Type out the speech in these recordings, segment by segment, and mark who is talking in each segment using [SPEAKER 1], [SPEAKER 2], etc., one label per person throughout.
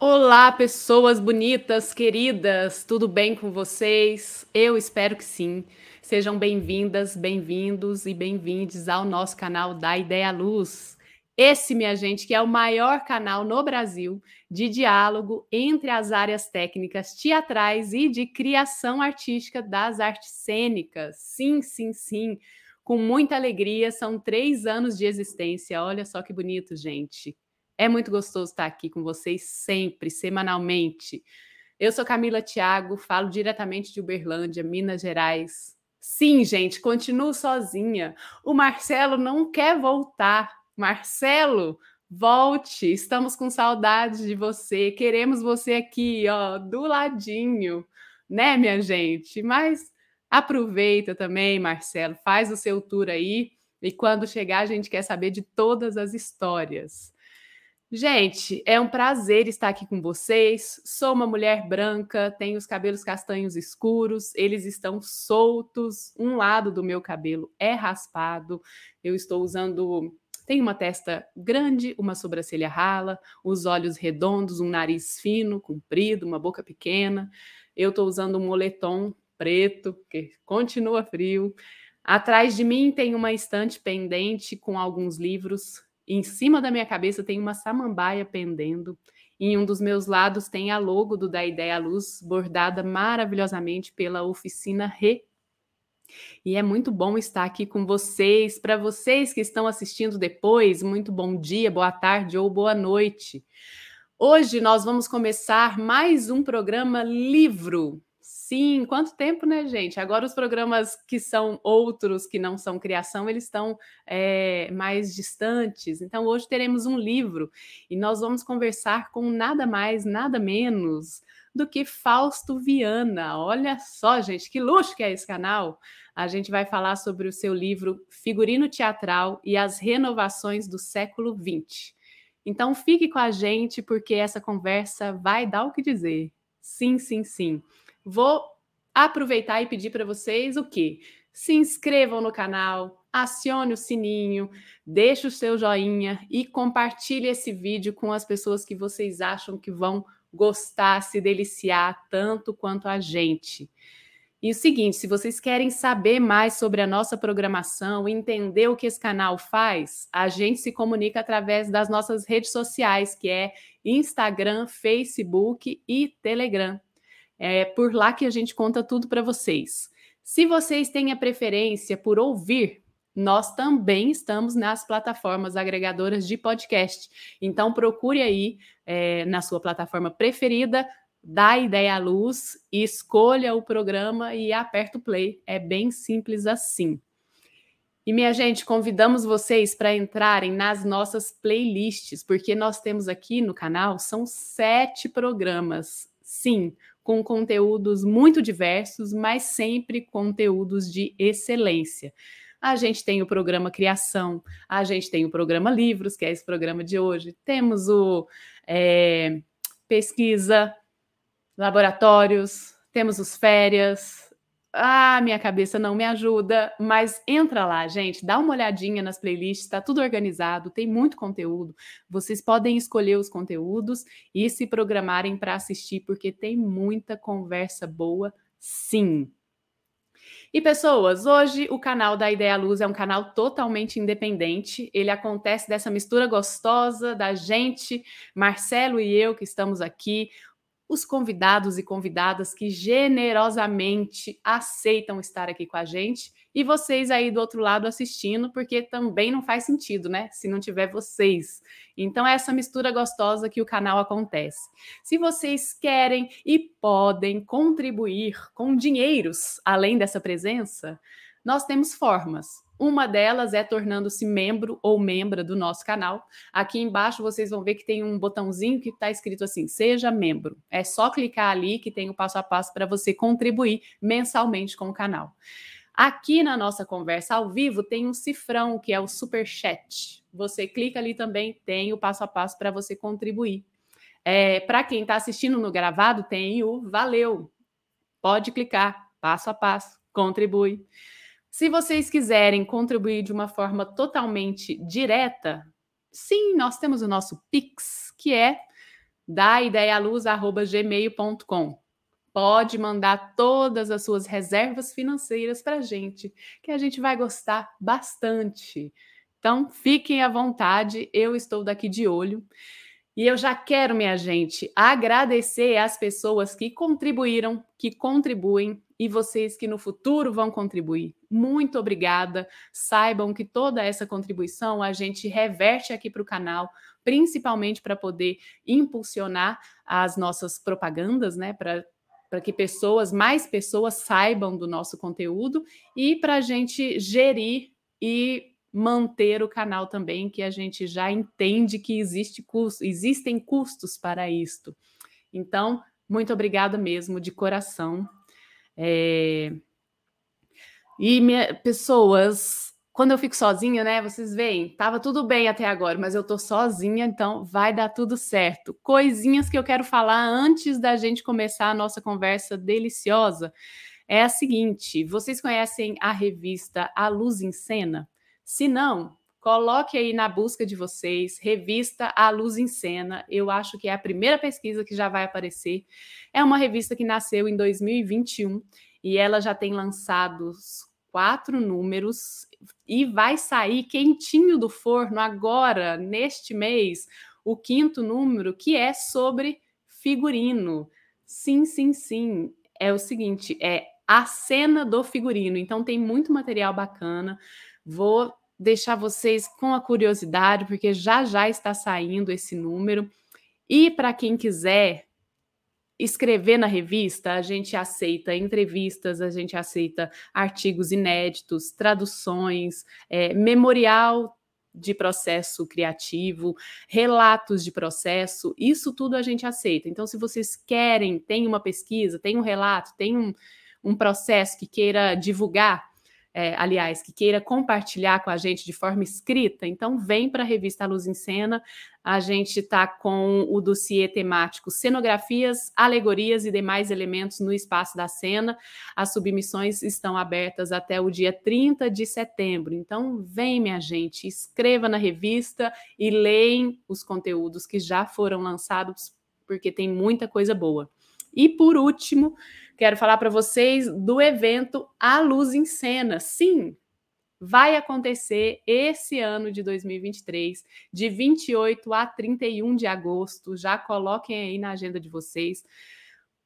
[SPEAKER 1] Olá, pessoas bonitas, queridas, tudo bem com vocês? Eu espero que sim. Sejam bem-vindas, bem-vindos e bem-vindes ao nosso canal da Ideia Luz. Esse, minha gente, que é o maior canal no Brasil de diálogo entre as áreas técnicas teatrais e de criação artística das artes cênicas. Sim, sim, sim. Com muita alegria, são três anos de existência. Olha só que bonito, gente. É muito gostoso estar aqui com vocês sempre, semanalmente. Eu sou Camila Thiago, falo diretamente de Uberlândia, Minas Gerais. Sim, gente, continuo sozinha. O Marcelo não quer voltar. Marcelo, volte. Estamos com saudade de você. Queremos você aqui, ó, do ladinho, né, minha gente? Mas aproveita também, Marcelo, faz o seu tour aí. E quando chegar, a gente quer saber de todas as histórias. Gente, é um prazer estar aqui com vocês. Sou uma mulher branca, tenho os cabelos castanhos escuros, eles estão soltos. Um lado do meu cabelo é raspado. Eu estou usando. Tenho uma testa grande, uma sobrancelha rala, os olhos redondos, um nariz fino, comprido, uma boca pequena. Eu estou usando um moletom preto, que continua frio. Atrás de mim tem uma estante pendente com alguns livros em cima da minha cabeça tem uma samambaia pendendo. Em um dos meus lados tem a logo do Da Ideia à Luz, bordada maravilhosamente pela oficina Re. E é muito bom estar aqui com vocês. Para vocês que estão assistindo depois, muito bom dia, boa tarde ou boa noite. Hoje nós vamos começar mais um programa livro Sim, quanto tempo, né, gente? Agora os programas que são outros, que não são criação, eles estão é, mais distantes. Então, hoje teremos um livro e nós vamos conversar com nada mais, nada menos do que Fausto Viana. Olha só, gente, que luxo que é esse canal! A gente vai falar sobre o seu livro Figurino Teatral e as Renovações do Século XX. Então, fique com a gente, porque essa conversa vai dar o que dizer. Sim, sim, sim. Vou aproveitar e pedir para vocês o quê? Se inscrevam no canal, acione o sininho, deixe o seu joinha e compartilhe esse vídeo com as pessoas que vocês acham que vão gostar, se deliciar tanto quanto a gente. E o seguinte, se vocês querem saber mais sobre a nossa programação, entender o que esse canal faz, a gente se comunica através das nossas redes sociais, que é Instagram, Facebook e Telegram. É por lá que a gente conta tudo para vocês. Se vocês têm a preferência por ouvir, nós também estamos nas plataformas agregadoras de podcast. Então procure aí é, na sua plataforma preferida, dá ideia à luz, escolha o programa e aperta o play. É bem simples assim. E minha gente, convidamos vocês para entrarem nas nossas playlists, porque nós temos aqui no canal são sete programas. Sim, com conteúdos muito diversos, mas sempre conteúdos de excelência. A gente tem o programa Criação, a gente tem o programa Livros, que é esse programa de hoje, temos o é, Pesquisa, Laboratórios, temos os Férias, ah, minha cabeça não me ajuda, mas entra lá, gente, dá uma olhadinha nas playlists, está tudo organizado, tem muito conteúdo. Vocês podem escolher os conteúdos e se programarem para assistir, porque tem muita conversa boa, sim. E pessoas, hoje o canal da Ideia Luz é um canal totalmente independente. Ele acontece dessa mistura gostosa da gente, Marcelo e eu que estamos aqui, os convidados e convidadas que generosamente aceitam estar aqui com a gente e vocês aí do outro lado assistindo, porque também não faz sentido, né? Se não tiver vocês. Então é essa mistura gostosa que o canal acontece. Se vocês querem e podem contribuir com dinheiros além dessa presença, nós temos formas. Uma delas é tornando-se membro ou membra do nosso canal. Aqui embaixo vocês vão ver que tem um botãozinho que está escrito assim: Seja membro. É só clicar ali que tem o passo a passo para você contribuir mensalmente com o canal. Aqui na nossa conversa ao vivo tem um cifrão que é o super chat. Você clica ali também, tem o passo a passo para você contribuir. É, Para quem está assistindo no gravado, tem o valeu. Pode clicar, passo a passo, contribui. Se vocês quiserem contribuir de uma forma totalmente direta, sim, nós temos o nosso Pix, que é daidealuz.gmail.com. Pode mandar todas as suas reservas financeiras para a gente, que a gente vai gostar bastante. Então, fiquem à vontade, eu estou daqui de olho. E eu já quero, minha gente, agradecer às pessoas que contribuíram, que contribuem e vocês que no futuro vão contribuir. Muito obrigada. Saibam que toda essa contribuição a gente reverte aqui para o canal, principalmente para poder impulsionar as nossas propagandas, né? Para para que pessoas, mais pessoas saibam do nosso conteúdo e para a gente gerir e manter o canal também, que a gente já entende que existe custo, existem custos para isto. Então, muito obrigada mesmo, de coração. É... E minha, pessoas, quando eu fico sozinha, né? Vocês veem, tava tudo bem até agora, mas eu tô sozinha, então vai dar tudo certo. Coisinhas que eu quero falar antes da gente começar a nossa conversa deliciosa é a seguinte: vocês conhecem a revista A Luz em Cena? Se não, coloque aí na busca de vocês, revista A Luz em Cena. Eu acho que é a primeira pesquisa que já vai aparecer. É uma revista que nasceu em 2021 e ela já tem lançados quatro números e vai sair quentinho do forno agora, neste mês, o quinto número, que é sobre figurino. Sim, sim, sim. É o seguinte, é a cena do figurino. Então tem muito material bacana. Vou deixar vocês com a curiosidade, porque já já está saindo esse número. E para quem quiser escrever na revista, a gente aceita entrevistas, a gente aceita artigos inéditos, traduções, é, memorial de processo criativo, relatos de processo, isso tudo a gente aceita. Então, se vocês querem, tem uma pesquisa, tem um relato, tem um, um processo que queira divulgar, é, aliás, que queira compartilhar com a gente de forma escrita, então vem para a revista Luz em Cena. A gente está com o dossiê temático Cenografias, Alegorias e demais elementos no espaço da cena. As submissões estão abertas até o dia 30 de setembro. Então, vem, minha gente, escreva na revista e leem os conteúdos que já foram lançados, porque tem muita coisa boa. E por último, quero falar para vocês do evento A Luz em Cena. Sim, vai acontecer esse ano de 2023, de 28 a 31 de agosto. Já coloquem aí na agenda de vocês.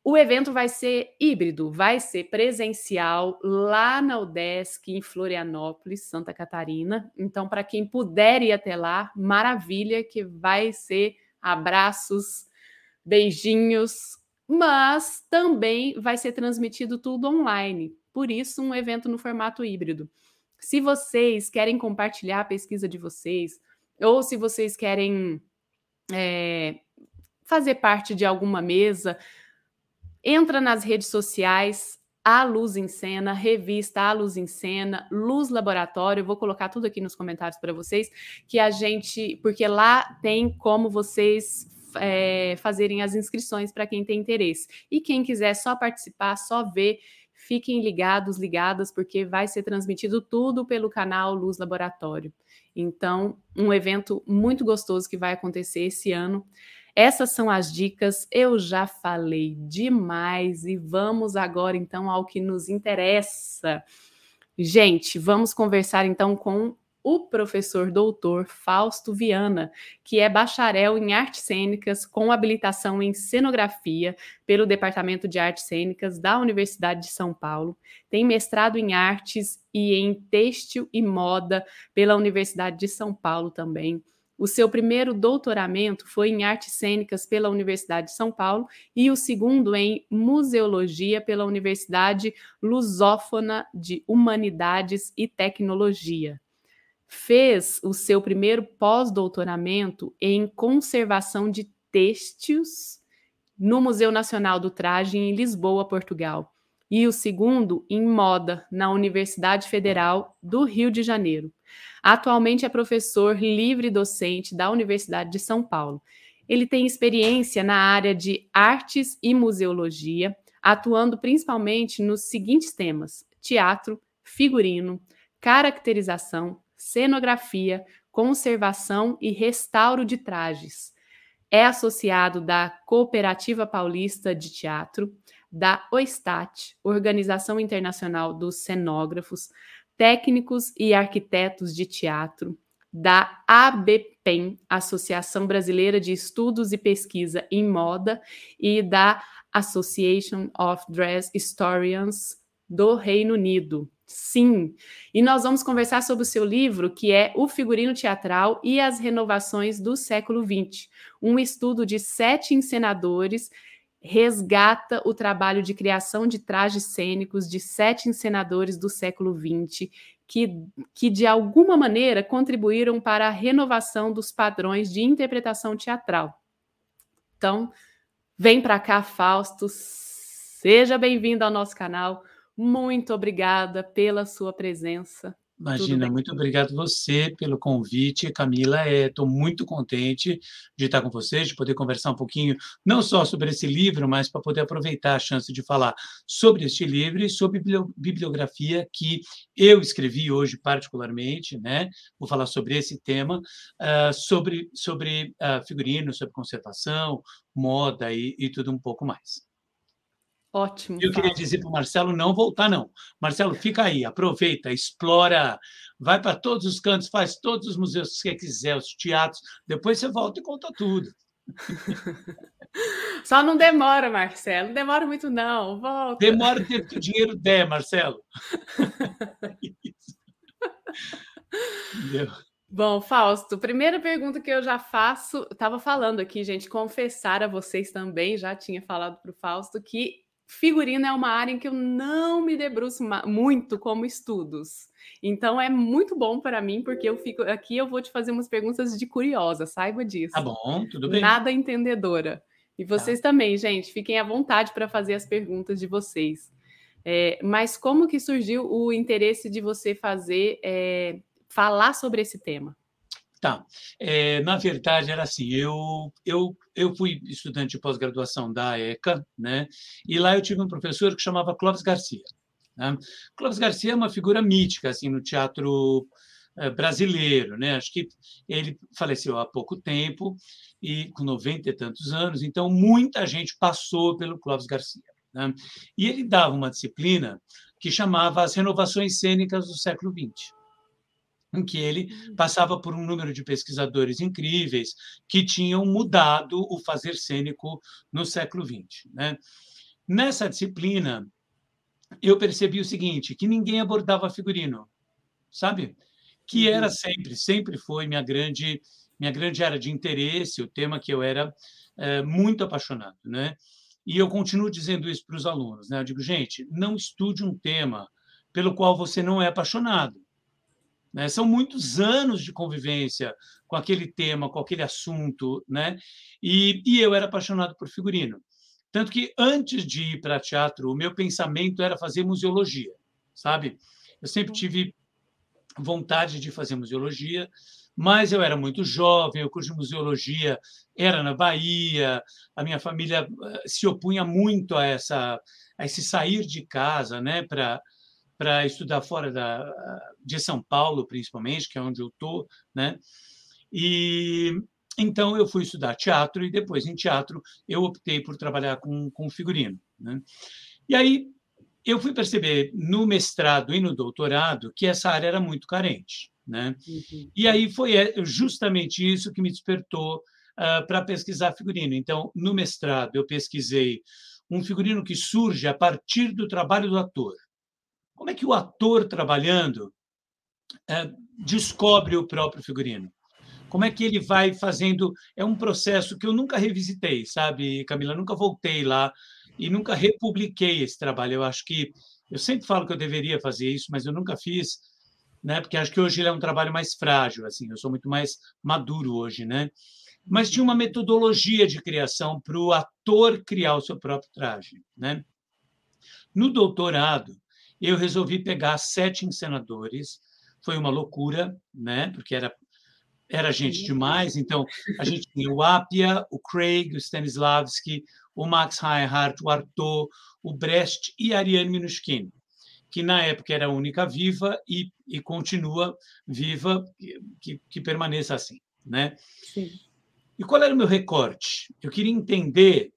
[SPEAKER 1] O evento vai ser híbrido, vai ser presencial lá na UDESC, em Florianópolis, Santa Catarina. Então, para quem puder ir até lá, maravilha, que vai ser abraços, beijinhos, mas também vai ser transmitido tudo online. Por isso, um evento no formato híbrido. Se vocês querem compartilhar a pesquisa de vocês, ou se vocês querem é, fazer parte de alguma mesa, entra nas redes sociais, a Luz em Cena, revista A Luz em Cena, Luz Laboratório, eu vou colocar tudo aqui nos comentários para vocês, que a gente, porque lá tem como vocês é, fazerem as inscrições para quem tem interesse. E quem quiser só participar, só ver, fiquem ligados, ligadas, porque vai ser transmitido tudo pelo canal Luz Laboratório. Então, um evento muito gostoso que vai acontecer esse ano. Essas são as dicas. Eu já falei demais e vamos agora então ao que nos interessa. Gente, vamos conversar então com o professor doutor Fausto Viana, que é bacharel em artes cênicas com habilitação em cenografia pelo Departamento de Artes Cênicas da Universidade de São Paulo, tem mestrado em artes e em têxtil e moda pela Universidade de São Paulo também. O seu primeiro doutoramento foi em artes cênicas pela Universidade de São Paulo e o segundo em museologia pela Universidade Lusófona de Humanidades e Tecnologia fez o seu primeiro pós-doutoramento em conservação de têxteis no Museu Nacional do Traje em Lisboa, Portugal, e o segundo em moda na Universidade Federal do Rio de Janeiro. Atualmente é professor livre docente da Universidade de São Paulo. Ele tem experiência na área de artes e museologia, atuando principalmente nos seguintes temas: teatro, figurino, caracterização, cenografia, conservação e restauro de trajes. É associado da Cooperativa Paulista de Teatro, da OISTAT, Organização Internacional dos Cenógrafos, Técnicos e Arquitetos de Teatro, da ABPEM, Associação Brasileira de Estudos e Pesquisa em Moda, e da Association of Dress Historians do Reino Unido. Sim, e nós vamos conversar sobre o seu livro, que é O Figurino Teatral e as Renovações do Século XX, um estudo de sete encenadores resgata o trabalho de criação de trajes cênicos de sete encenadores do século XX, que, que de alguma maneira contribuíram para a renovação dos padrões de interpretação teatral. Então, vem para cá, Fausto, seja bem-vindo ao nosso canal. Muito obrigada pela sua presença.
[SPEAKER 2] Imagina, muito obrigado você pelo convite, Camila. Estou é, muito contente de estar com vocês, de poder conversar um pouquinho, não só sobre esse livro, mas para poder aproveitar a chance de falar sobre este livro e sobre bibliografia que eu escrevi hoje, particularmente. Né? Vou falar sobre esse tema, uh, sobre, sobre uh, figurino, sobre conservação, moda e, e tudo um pouco mais.
[SPEAKER 1] Ótimo.
[SPEAKER 2] Eu queria dizer para o Marcelo não voltar, não. Marcelo, fica aí, aproveita, explora, vai para todos os cantos, faz todos os museus que você quiser, os teatros, depois você volta e conta tudo.
[SPEAKER 1] Só não demora, Marcelo. Não demora muito, não. Volta.
[SPEAKER 2] Demora o tempo que o dinheiro der, Marcelo.
[SPEAKER 1] Entendeu? Bom, Fausto, primeira pergunta que eu já faço, estava falando aqui, gente, confessar a vocês também, já tinha falado para o Fausto, que figurino é uma área em que eu não me debruço muito como estudos. Então é muito bom para mim, porque eu fico aqui, eu vou te fazer umas perguntas de curiosa, saiba disso.
[SPEAKER 2] Tá bom, tudo bem.
[SPEAKER 1] Nada entendedora. E vocês tá. também, gente, fiquem à vontade para fazer as perguntas de vocês. É, mas como que surgiu o interesse de você fazer, é, falar sobre esse tema?
[SPEAKER 2] Tá. É, na verdade, era assim: eu, eu, eu fui estudante de pós-graduação da ECA, né? e lá eu tive um professor que chamava Clóvis Garcia. Né? Clóvis Garcia é uma figura mítica assim, no teatro é, brasileiro. Né? Acho que ele faleceu há pouco tempo, e com 90 e tantos anos, então muita gente passou pelo Clóvis Garcia. Né? E ele dava uma disciplina que chamava As Renovações Cênicas do Século XX em que ele hum. passava por um número de pesquisadores incríveis que tinham mudado o fazer cênico no século XX. Né? Nessa disciplina, eu percebi o seguinte, que ninguém abordava figurino, sabe? Que era uhum. sempre, sempre foi minha grande, minha grande área de interesse, o tema que eu era é, muito apaixonado, né? E eu continuo dizendo isso para os alunos, né? Eu digo, gente, não estude um tema pelo qual você não é apaixonado. Né? São muitos anos de convivência com aquele tema, com aquele assunto, né? E, e eu era apaixonado por figurino. Tanto que antes de ir para teatro, o meu pensamento era fazer museologia, sabe? Eu sempre tive vontade de fazer museologia, mas eu era muito jovem, o curso de museologia era na Bahia, a minha família eh, se opunha muito a essa a esse sair de casa, né, para para estudar fora da, de São Paulo, principalmente, que é onde eu estou, né? E então eu fui estudar teatro e depois em teatro eu optei por trabalhar com, com figurino. Né? E aí eu fui perceber no mestrado e no doutorado que essa área era muito carente. Né? Uhum. E aí foi é, justamente isso que me despertou uh, para pesquisar figurino. Então, no mestrado, eu pesquisei um figurino que surge a partir do trabalho do ator. Como é que o ator trabalhando é, descobre o próprio figurino? Como é que ele vai fazendo? É um processo que eu nunca revisitei, sabe, Camila? Nunca voltei lá e nunca republiquei esse trabalho. Eu acho que eu sempre falo que eu deveria fazer isso, mas eu nunca fiz, né? Porque acho que hoje ele é um trabalho mais frágil, assim. Eu sou muito mais maduro hoje, né? Mas tinha uma metodologia de criação para o ator criar o seu próprio traje, né? No doutorado, eu resolvi pegar sete encenadores. Foi uma loucura, né? Porque era era gente demais. Então, a gente tinha o Apia, o Craig, o Stanislavski, o Max Reinhardt, o Artaud, o Brecht e a Ariane Minushkin, que na época era a única viva e, e continua viva, que, que permaneça assim. Né? Sim. E qual era o meu recorte? Eu queria entender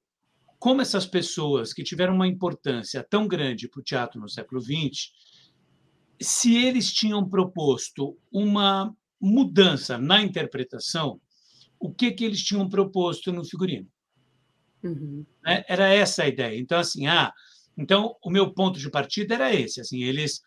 [SPEAKER 2] como essas pessoas que tiveram uma importância tão grande para o teatro no século XX, se eles tinham proposto uma mudança na interpretação, o que, que eles tinham proposto no figurino. Uhum. Né? Era essa a ideia. Então, assim, ah, então o meu ponto de partida era esse. Assim, eles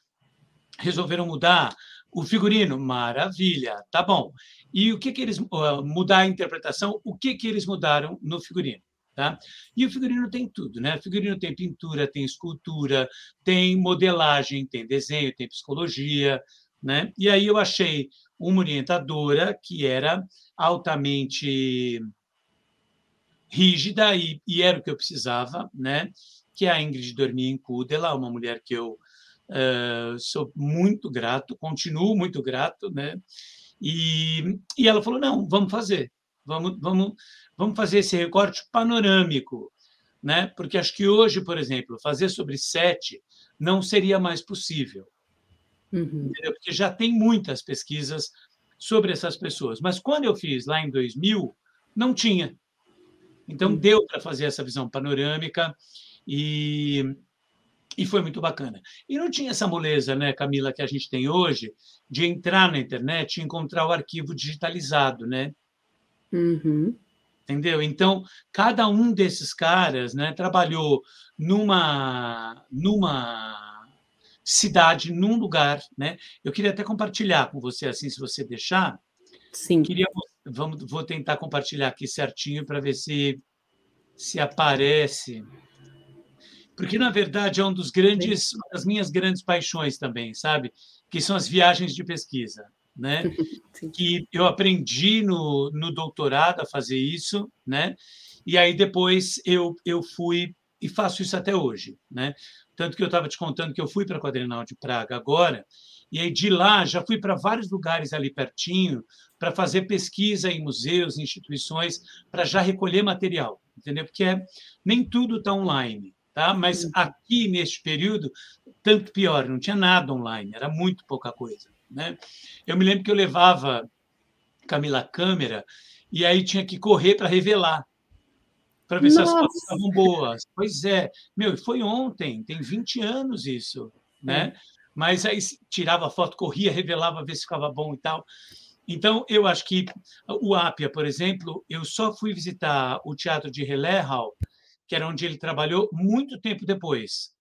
[SPEAKER 2] resolveram mudar o figurino, maravilha, tá bom. E o que que eles mudar a interpretação? O que que eles mudaram no figurino? Tá? E o figurino tem tudo, né? O figurino tem pintura, tem escultura, tem modelagem, tem desenho, tem psicologia, né? E aí eu achei uma orientadora que era altamente rígida e, e era o que eu precisava, né? Que é a Ingrid Dormir Kudela, uma mulher que eu uh, sou muito grato, continuo muito grato, né? E, e ela falou não, vamos fazer, vamos, vamos, vamos fazer esse recorte panorâmico, né? Porque acho que hoje, por exemplo, fazer sobre sete não seria mais possível, uhum. porque já tem muitas pesquisas sobre essas pessoas. Mas quando eu fiz lá em 2000, não tinha. Então, deu para fazer essa visão panorâmica e, e foi muito bacana. E não tinha essa moleza, né, Camila, que a gente tem hoje, de entrar na internet e encontrar o arquivo digitalizado, né? Uhum. Entendeu? Então, cada um desses caras né, trabalhou numa, numa cidade, num lugar. Né? Eu queria até compartilhar com você, assim, se você deixar.
[SPEAKER 1] Sim.
[SPEAKER 2] Queria vamos, vou tentar compartilhar aqui certinho para ver se, se aparece. Porque, na verdade, é um dos grandes, uma das minhas grandes paixões também, sabe? Que são as viagens de pesquisa. Né? que eu aprendi no, no doutorado a fazer isso, né? E aí depois eu, eu fui e faço isso até hoje, né? Tanto que eu estava te contando que eu fui para a Quadrenal de Praga agora, e aí de lá já fui para vários lugares ali pertinho, para fazer pesquisa em museus, instituições, para já recolher material, entendeu? Porque é, nem tudo está online, tá? Mas aqui neste período, tanto pior, não tinha nada online, era muito pouca coisa, né? Eu me lembro que eu levava Camila câmera e aí tinha que correr para revelar, para ver Nossa. se as fotos estavam boas. Pois é, meu, foi ontem, tem 20 anos isso, né? É. Mas aí tirava a foto, corria, revelava, ver se ficava bom e tal. Então, eu acho que o Apia, por exemplo, eu só fui visitar o teatro de Hall, que era onde ele trabalhou muito tempo depois.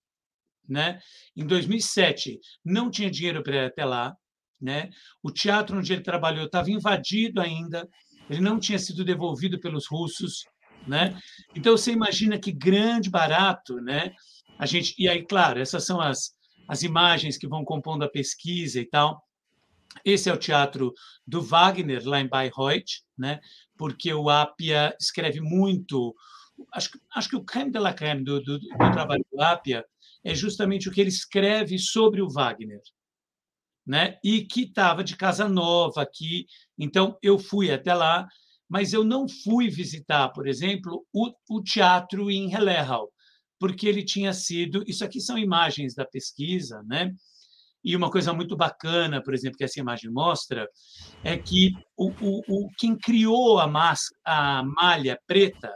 [SPEAKER 2] Né? Em 2007, não tinha dinheiro para ir até lá. Né? O teatro onde ele trabalhou estava invadido ainda, ele não tinha sido devolvido pelos russos. Né? Então, você imagina que grande barato. Né? A gente, e aí, claro, essas são as, as imagens que vão compondo a pesquisa e tal. Esse é o teatro do Wagner, lá em Bayreuth, né? porque o Apia escreve muito. Acho, acho que o creme de la creme do, do, do trabalho do Apia é justamente o que ele escreve sobre o Wagner. Né? E que estava de casa nova aqui. Então, eu fui até lá, mas eu não fui visitar, por exemplo, o, o teatro em Hellerau, porque ele tinha sido. Isso aqui são imagens da pesquisa, né? E uma coisa muito bacana, por exemplo, que essa imagem mostra, é que o, o, o quem criou a, máscara, a malha preta,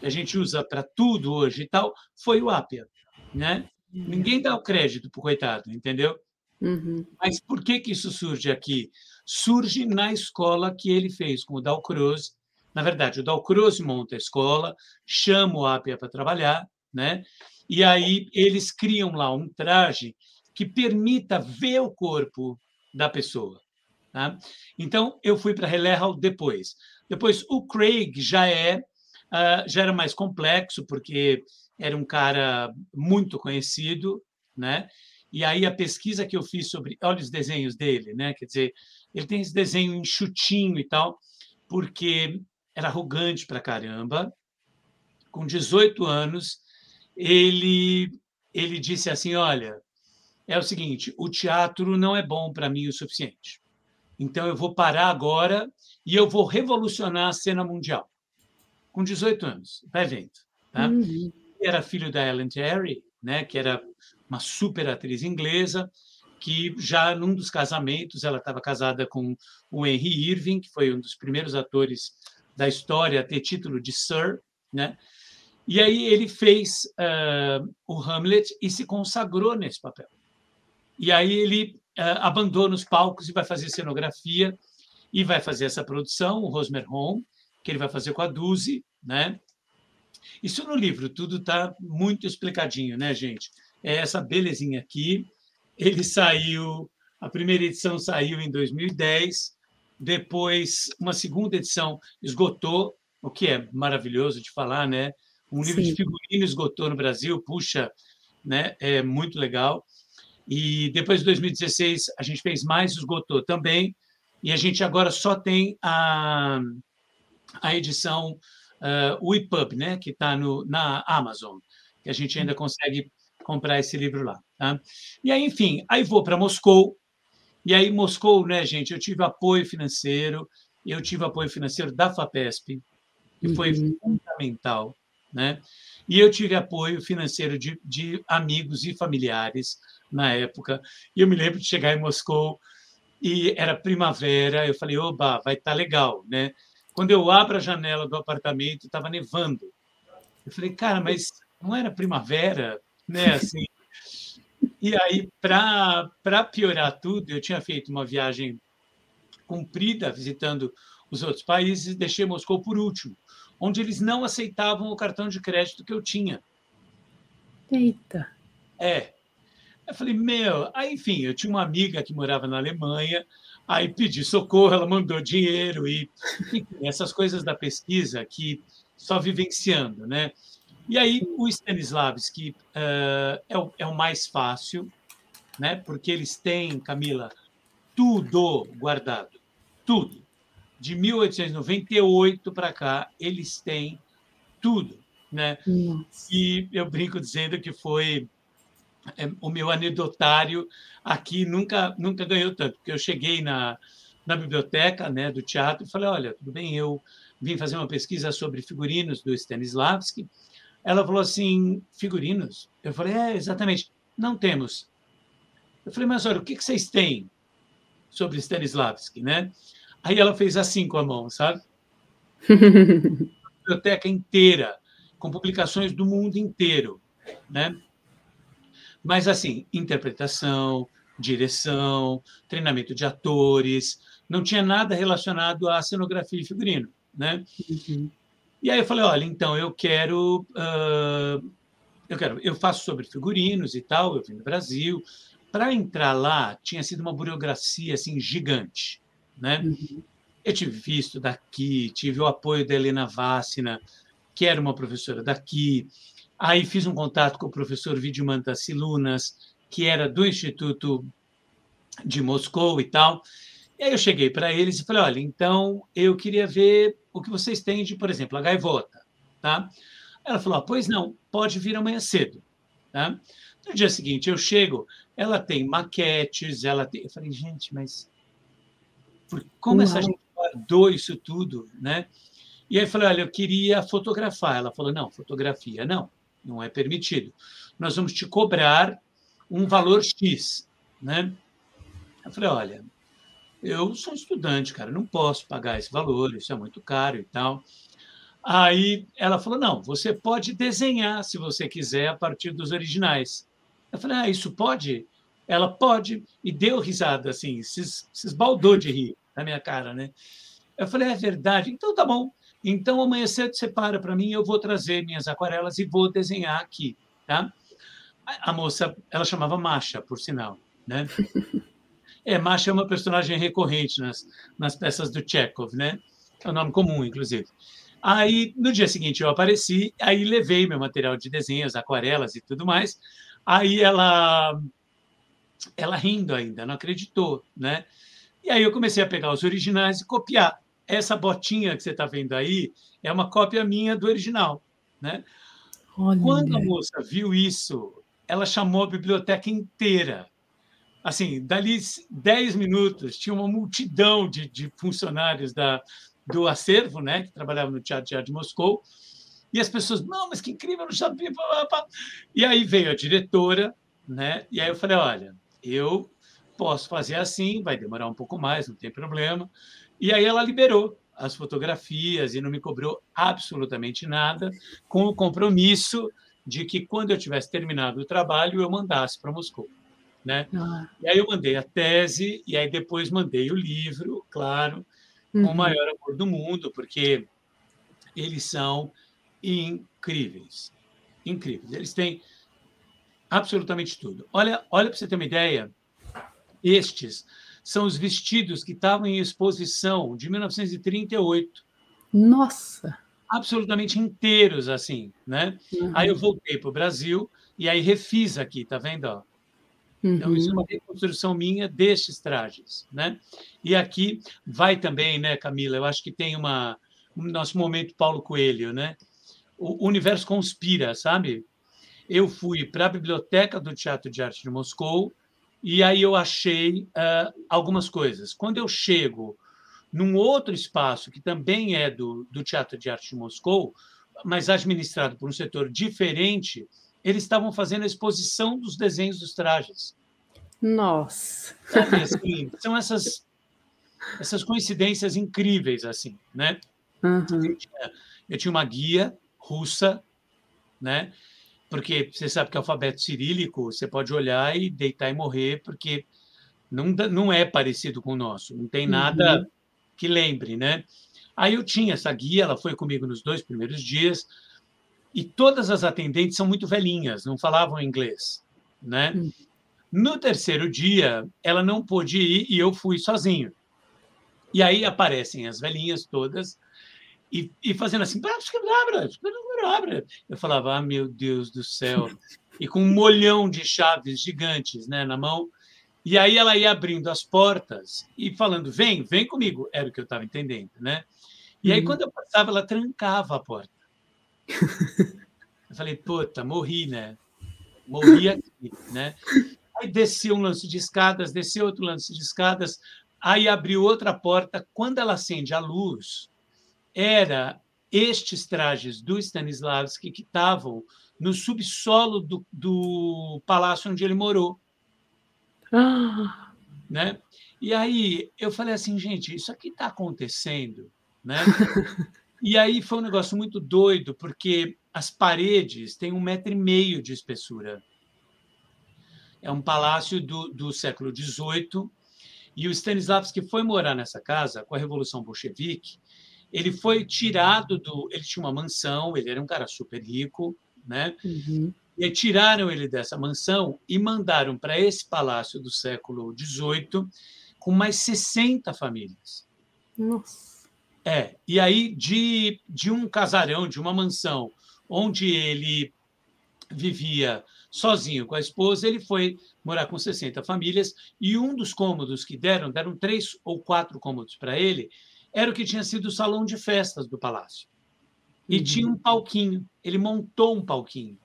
[SPEAKER 2] que a gente usa para tudo hoje e tal, foi o Apia. Né? Uhum. Ninguém dá o crédito para o coitado, entendeu? Uhum. Mas por que, que isso surge aqui? Surge na escola que ele fez com o Dalcroze. Na verdade, o Dalcroze monta a escola, chama o Apia para trabalhar, né? e aí eles criam lá um traje que permita ver o corpo da pessoa. Tá? Então, eu fui para Hellerhall depois. Depois, o Craig já é uh, já era mais complexo, porque era um cara muito conhecido, né? E aí a pesquisa que eu fiz sobre, olha os desenhos dele, né? Quer dizer, ele tem esse desenho enxutinho e tal, porque era arrogante para caramba. Com 18 anos, ele ele disse assim, olha, é o seguinte: o teatro não é bom para mim o suficiente. Então eu vou parar agora e eu vou revolucionar a cena mundial. Com 18 anos, vai vendo. Tá? Uhum. Era filho da Ellen Terry, né, que era uma super atriz inglesa, que já num dos casamentos ela estava casada com o Henry Irving, que foi um dos primeiros atores da história a ter título de Sir, né? E aí ele fez uh, o Hamlet e se consagrou nesse papel. E aí ele uh, abandona os palcos e vai fazer cenografia e vai fazer essa produção, o Rosmer Home, que ele vai fazer com a Duzi, né? Isso no livro, tudo está muito explicadinho, né, gente? É essa belezinha aqui. Ele saiu, a primeira edição saiu em 2010, depois uma segunda edição esgotou, o que é maravilhoso de falar, né? Um livro Sim. de figurino esgotou no Brasil, puxa, né? É muito legal. E depois de 2016 a gente fez mais, esgotou também. E a gente agora só tem a, a edição uh, o EPUB, né? Que está na Amazon, que a gente ainda consegue comprar esse livro lá. Tá? E aí, enfim, aí vou para Moscou. E aí, Moscou, né, gente? Eu tive apoio financeiro, eu tive apoio financeiro da FAPESP, que foi uhum. fundamental né? E eu tive apoio financeiro de, de amigos e familiares na época. E eu me lembro de chegar em Moscou e era primavera. Eu falei, oba, vai estar tá legal, né? Quando eu abro a janela do apartamento, estava nevando. Eu falei, cara, mas não era primavera, né? Assim. E aí, para piorar tudo, eu tinha feito uma viagem comprida visitando os outros países e deixei Moscou por último onde eles não aceitavam o cartão de crédito que eu tinha.
[SPEAKER 1] Eita.
[SPEAKER 2] É. Eu falei, meu, aí, enfim, eu tinha uma amiga que morava na Alemanha, aí pedi socorro, ela mandou dinheiro e enfim, essas coisas da pesquisa que só vivenciando, né? E aí o Stanislavski uh, é, o, é o mais fácil, né? Porque eles têm, Camila, tudo guardado, tudo de 1898 para cá, eles têm tudo. Né? E eu brinco dizendo que foi é, o meu anedotário aqui nunca nunca ganhou tanto, porque eu cheguei na, na biblioteca né, do teatro e falei, olha, tudo bem, eu vim fazer uma pesquisa sobre figurinos do Stanislavski. Ela falou assim, figurinos? Eu falei, é, exatamente, não temos. Eu falei, mas olha, o que vocês têm sobre Stanislavski, né? Aí ela fez assim com a mão, sabe? biblioteca inteira, com publicações do mundo inteiro, né? Mas assim, interpretação, direção, treinamento de atores, não tinha nada relacionado à cenografia e figurino, né? Uhum. E aí eu falei, olha, então eu quero, uh, eu quero, eu faço sobre figurinos e tal, eu vim do Brasil. Para entrar lá tinha sido uma burocracia assim gigante, né? Uhum. Eu tive visto daqui, tive o apoio da Helena Vassina, que era uma professora daqui. Aí fiz um contato com o professor Vidimanta Silunas, que era do Instituto de Moscou e tal. E aí eu cheguei para eles e falei: olha, então eu queria ver o que vocês têm de, por exemplo, a gaivota. Tá? Ela falou: ah, pois não, pode vir amanhã cedo. Tá? No dia seguinte eu chego, ela tem maquetes, ela tem. Eu falei: gente, mas como Uau. essa gente guardou isso tudo, né? E aí eu falei, olha, eu queria fotografar. Ela falou, não, fotografia não, não é permitido. Nós vamos te cobrar um valor X, né? Eu falei, olha, eu sou estudante, cara, não posso pagar esse valor, isso é muito caro e tal. Aí ela falou, não, você pode desenhar, se você quiser, a partir dos originais. Eu falei, ah, isso pode? Ela pode, e deu risada, assim, se, se esbaldou de rir na minha cara, né? Eu falei, é verdade. Então tá bom. Então amanhã cedo você para para mim, eu vou trazer minhas aquarelas e vou desenhar aqui, tá? A moça, ela chamava Masha, por sinal, né? É, Masha é uma personagem recorrente nas, nas peças do Chekhov, né? É um nome comum, inclusive. Aí, no dia seguinte, eu apareci, aí levei meu material de desenhos, aquarelas e tudo mais. Aí ela, ela rindo ainda, não acreditou, né? E aí eu comecei a pegar os originais e copiar. Essa botinha que você está vendo aí é uma cópia minha do original. Né? Olha. Quando a moça viu isso, ela chamou a biblioteca inteira assim, dali 10 minutos, tinha uma multidão de, de funcionários da, do acervo, né, que trabalhavam no Teatro de de Moscou, e as pessoas, não, mas que incrível, não sabia. E aí veio a diretora, né? E aí eu falei, olha, eu posso fazer assim, vai demorar um pouco mais, não tem problema. E aí ela liberou as fotografias e não me cobrou absolutamente nada, com o compromisso de que quando eu tivesse terminado o trabalho eu mandasse para Moscou, né? Ah. E aí eu mandei a tese e aí depois mandei o livro, claro, uhum. com o maior amor do mundo, porque eles são incríveis. Incríveis. Eles têm absolutamente tudo. Olha, olha para você ter uma ideia, estes são os vestidos que estavam em exposição de 1938.
[SPEAKER 1] Nossa!
[SPEAKER 2] Absolutamente inteiros, assim, né? Uhum. Aí eu voltei para o Brasil e aí refiz aqui, tá vendo? Ó? Então, isso é uma uhum. reconstrução minha destes trajes, né? E aqui vai também, né, Camila? Eu acho que tem uma um nosso momento Paulo Coelho, né? o universo conspira, sabe? Eu fui para a biblioteca do Teatro de Arte de Moscou e aí eu achei uh, algumas coisas. Quando eu chego num outro espaço que também é do, do Teatro de Arte de Moscou, mas administrado por um setor diferente, eles estavam fazendo a exposição dos desenhos dos trajes.
[SPEAKER 1] Nossa!
[SPEAKER 2] Sabe, assim, são essas essas coincidências incríveis assim, né? Uhum. Eu, tinha, eu tinha uma guia russa, né? Porque você sabe que o alfabeto cirílico você pode olhar e deitar e morrer, porque não, não é parecido com o nosso, não tem nada uhum. que lembre, né? Aí eu tinha essa guia, ela foi comigo nos dois primeiros dias, e todas as atendentes são muito velhinhas, não falavam inglês, né? Uhum. No terceiro dia, ela não pôde ir e eu fui sozinho. E aí aparecem as velhinhas todas e, e fazendo assim, eu falava, ah, meu Deus do céu, e com um molhão de chaves gigantes né, na mão. E aí ela ia abrindo as portas e falando, vem, vem comigo. Era o que eu estava entendendo, né? E aí, uhum. quando eu passava, ela trancava a porta. Eu falei, puta, morri, né? Morri aqui, né? Aí desceu um lance de escadas, desceu outro lance de escadas, aí abriu outra porta. Quando ela acende a luz, era estes trajes do Stanislavski que estavam no subsolo do, do palácio onde ele morou. Ah. Né? E aí eu falei assim, gente, isso aqui está acontecendo. Né? e aí foi um negócio muito doido, porque as paredes têm um metro e meio de espessura. É um palácio do, do século XVIII, e o Stanislavski foi morar nessa casa com a Revolução Bolchevique, ele foi tirado do. Ele tinha uma mansão, ele era um cara super rico, né? Uhum. E tiraram ele dessa mansão e mandaram para esse palácio do século XVIII com mais 60 famílias.
[SPEAKER 1] Nossa.
[SPEAKER 2] É, e aí de, de um casarão, de uma mansão, onde ele vivia sozinho com a esposa, ele foi morar com 60 famílias, e um dos cômodos que deram, deram três ou quatro cômodos para ele, era o que tinha sido o salão de festas do palácio. E uhum. tinha um palquinho, ele montou um palquinho.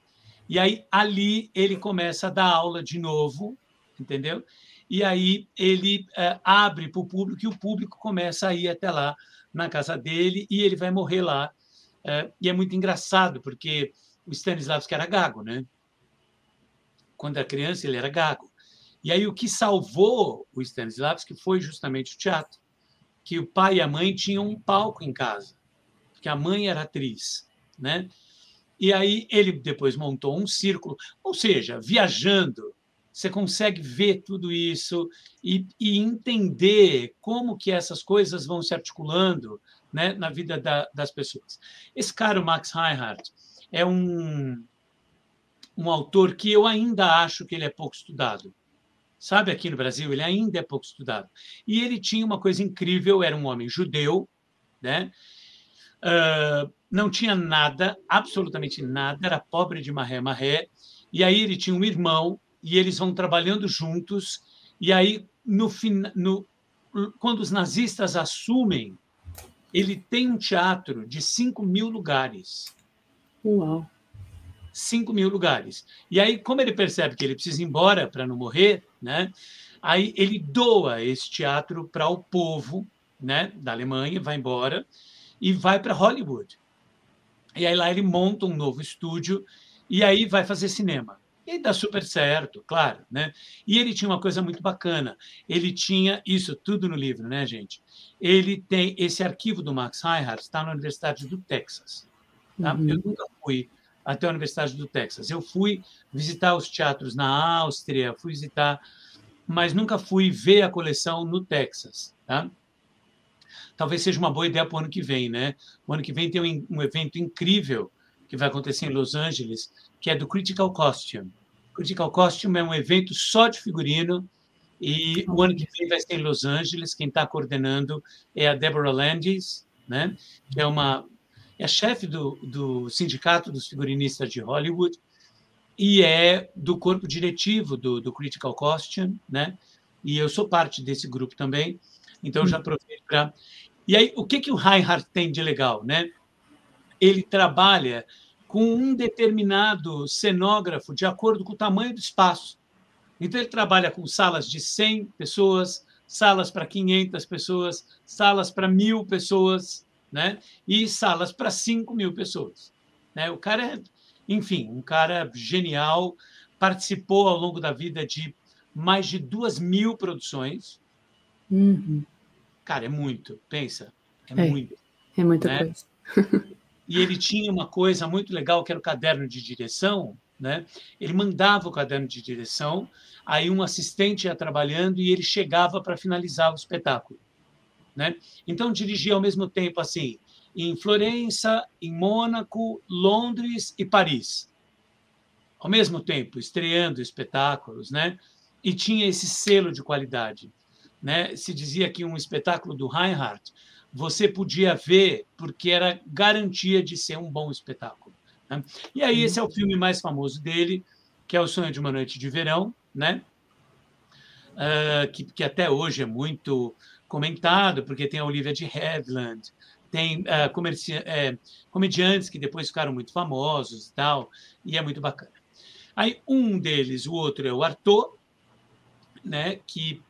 [SPEAKER 2] E aí ali ele começa a dar aula de novo, entendeu? E aí ele é, abre para o público e o público começa a ir até lá na casa dele e ele vai morrer lá. É, e é muito engraçado porque o Stanislavski era gago, né? Quando era criança ele era gago. E aí o que salvou o Stanislavski foi justamente o teatro que o pai e a mãe tinham um palco em casa, porque a mãe era atriz, né? E aí ele depois montou um círculo, ou seja, viajando, você consegue ver tudo isso e, e entender como que essas coisas vão se articulando né, na vida da, das pessoas. Esse cara, o Max Reinhardt, é um, um autor que eu ainda acho que ele é pouco estudado sabe, aqui no Brasil, ele ainda é pouco estudado. E ele tinha uma coisa incrível, era um homem judeu, né? Uh, não tinha nada, absolutamente nada, era pobre de maré maré. E aí ele tinha um irmão e eles vão trabalhando juntos. E aí, no, no quando os nazistas assumem, ele tem um teatro de 5 mil lugares.
[SPEAKER 1] Uau!
[SPEAKER 2] 5 mil lugares. E aí, como ele percebe que ele precisa ir embora para não morrer, né? Aí ele doa esse teatro para o povo né, da Alemanha, vai embora e vai para Hollywood. E aí lá ele monta um novo estúdio e aí vai fazer cinema. E dá super certo, claro, né? E ele tinha uma coisa muito bacana. Ele tinha isso tudo no livro, né, gente? Ele tem esse arquivo do Max Reinhardt está na Universidade do Texas. Tá? Uhum. Eu nunca fui até a Universidade do Texas. Eu fui visitar os teatros na Áustria, fui visitar, mas nunca fui ver a coleção no Texas, tá? Talvez seja uma boa ideia para o ano que vem, né? O ano que vem tem um, um evento incrível que vai acontecer em Los Angeles, que é do Critical Costume. Critical Costume é um evento só de figurino e o ano que vem vai ser em Los Angeles. Quem está coordenando é a Deborah Landis, né? que é uma é chefe do, do sindicato dos figurinistas de Hollywood e é do corpo diretivo do, do Critical Costume, né? E eu sou parte desse grupo também, então já aproveito para. E aí, o que que o Reinhardt tem de legal, né? Ele trabalha com um determinado cenógrafo de acordo com o tamanho do espaço. Então, ele trabalha com salas de 100 pessoas, salas para 500 pessoas, salas para mil pessoas, né? e salas para 5 mil pessoas. Né? O cara é, enfim, um cara genial, participou ao longo da vida de mais de duas mil produções.
[SPEAKER 1] Uhum.
[SPEAKER 2] Cara, é muito, pensa, é, é muito.
[SPEAKER 1] É muita né? coisa.
[SPEAKER 2] E ele tinha uma coisa muito legal, que era o caderno de direção. Né? Ele mandava o caderno de direção, aí um assistente ia trabalhando e ele chegava para finalizar o espetáculo. Né? Então, dirigia ao mesmo tempo assim, em Florença, em Mônaco, Londres e Paris. Ao mesmo tempo, estreando espetáculos, né? e tinha esse selo de qualidade. Né? Se dizia que um espetáculo do Reinhardt você podia ver porque era garantia de ser um bom espetáculo. Né? E aí esse é o filme mais famoso dele, que é O Sonho de uma Noite de Verão, né? Uh, que, que, até hoje é muito comentado, porque tem a Olivia de Havilland, tem uh, comediantes que depois ficaram muito famosos e tal, e é muito bacana. Aí um deles, o outro é o Arthur, né, que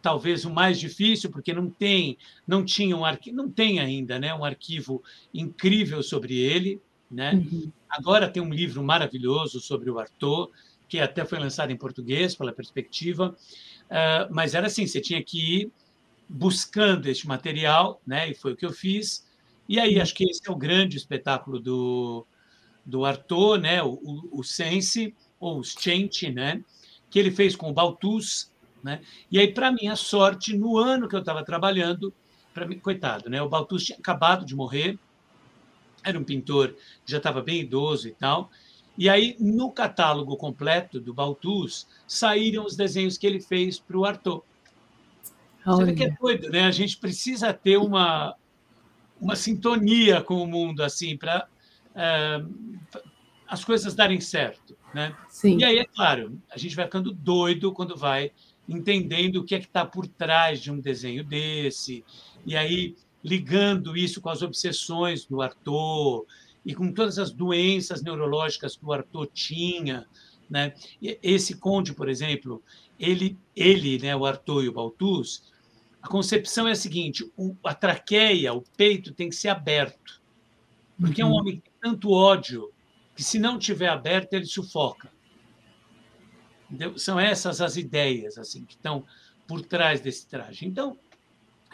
[SPEAKER 2] talvez o mais difícil, porque não tem, não tinha um arquivo, não tem ainda, né, um arquivo incrível sobre ele, né? Uhum. Agora tem um livro maravilhoso sobre o Arthur, que até foi lançado em português pela Perspectiva, uh, mas era assim, você tinha que ir buscando este material, né? E foi o que eu fiz. E aí acho que esse é o grande espetáculo do do Arthur, né? O, o, o Sense ou o Chente, né? Que ele fez com o Baltus, né? E aí, para minha sorte, no ano que eu estava trabalhando, para mim, coitado, né? o Baltus tinha acabado de morrer, era um pintor que já estava bem idoso e tal. E aí, no catálogo completo do Baltus, saíram os desenhos que ele fez para o Arthur. Você vê que é doido, né? A gente precisa ter uma, uma sintonia com o mundo, assim, para é, as coisas darem certo. Né?
[SPEAKER 1] Sim.
[SPEAKER 2] E aí, é claro, a gente vai ficando doido quando vai entendendo o que é que está por trás de um desenho desse, e aí ligando isso com as obsessões do Arthur e com todas as doenças neurológicas que o Arthur tinha, né? Esse conde, por exemplo, ele, ele, né, o Arthur e o Baltus, a concepção é a seguinte: a traqueia, o peito tem que ser aberto, porque uhum. é um uhum. homem que tem tanto ódio que se não tiver aberto ele sufoca. Entendeu? São essas as ideias assim que estão por trás desse traje. Então,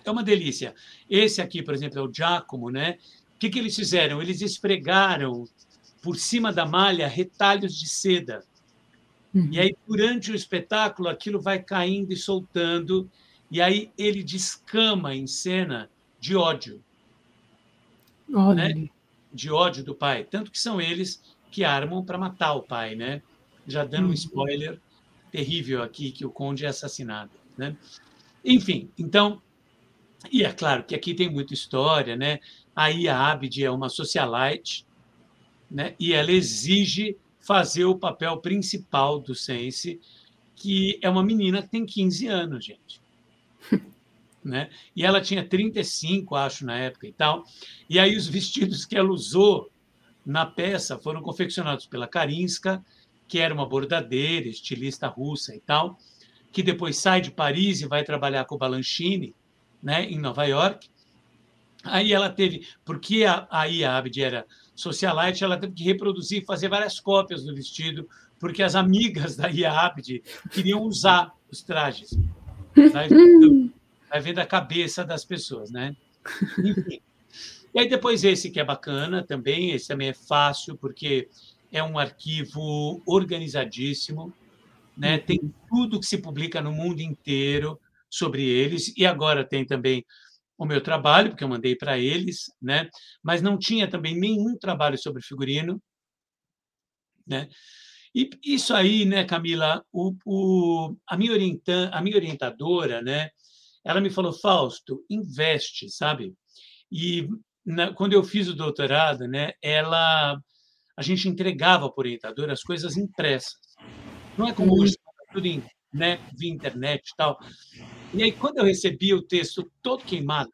[SPEAKER 2] é uma delícia. Esse aqui, por exemplo, é o Giacomo, né? O que, que eles fizeram? Eles esfregaram por cima da malha retalhos de seda. Uhum. E aí, durante o espetáculo, aquilo vai caindo e soltando, e aí ele descama em cena de ódio. Né? De ódio do pai. Tanto que são eles que armam para matar o pai, né? Já dando um uhum. spoiler, terrível aqui que o conde é assassinado, né? Enfim, então, e é claro que aqui tem muita história, né? Aí a Abdi é uma socialite, né? E ela exige fazer o papel principal do Sense, que é uma menina que tem 15 anos, gente. né? E ela tinha 35, acho, na época e tal. E aí os vestidos que ela usou na peça foram confeccionados pela Karinska que era uma bordadeira, estilista russa e tal, que depois sai de Paris e vai trabalhar com o Balanchine, né, em Nova York. Aí ela teve, porque a, aí a Abdi era socialite, ela teve que reproduzir, fazer várias cópias do vestido, porque as amigas da Abdi queriam usar os trajes. Vai vendo, vai vendo a cabeça das pessoas, né? Enfim. E aí depois esse que é bacana também, esse também é fácil, porque é um arquivo organizadíssimo, né? tem tudo que se publica no mundo inteiro sobre eles, e agora tem também o meu trabalho, porque eu mandei para eles, né? mas não tinha também nenhum trabalho sobre figurino. Né? E isso aí, né, Camila, o, o, a, minha orienta, a minha orientadora, né, ela me falou, Fausto, investe, sabe? E na, quando eu fiz o doutorado, né, ela, a gente entregava para o orientador as coisas impressas. Não é como hoje, tá tudo em, né, via internet e tal. E aí, quando eu recebi o texto todo queimado,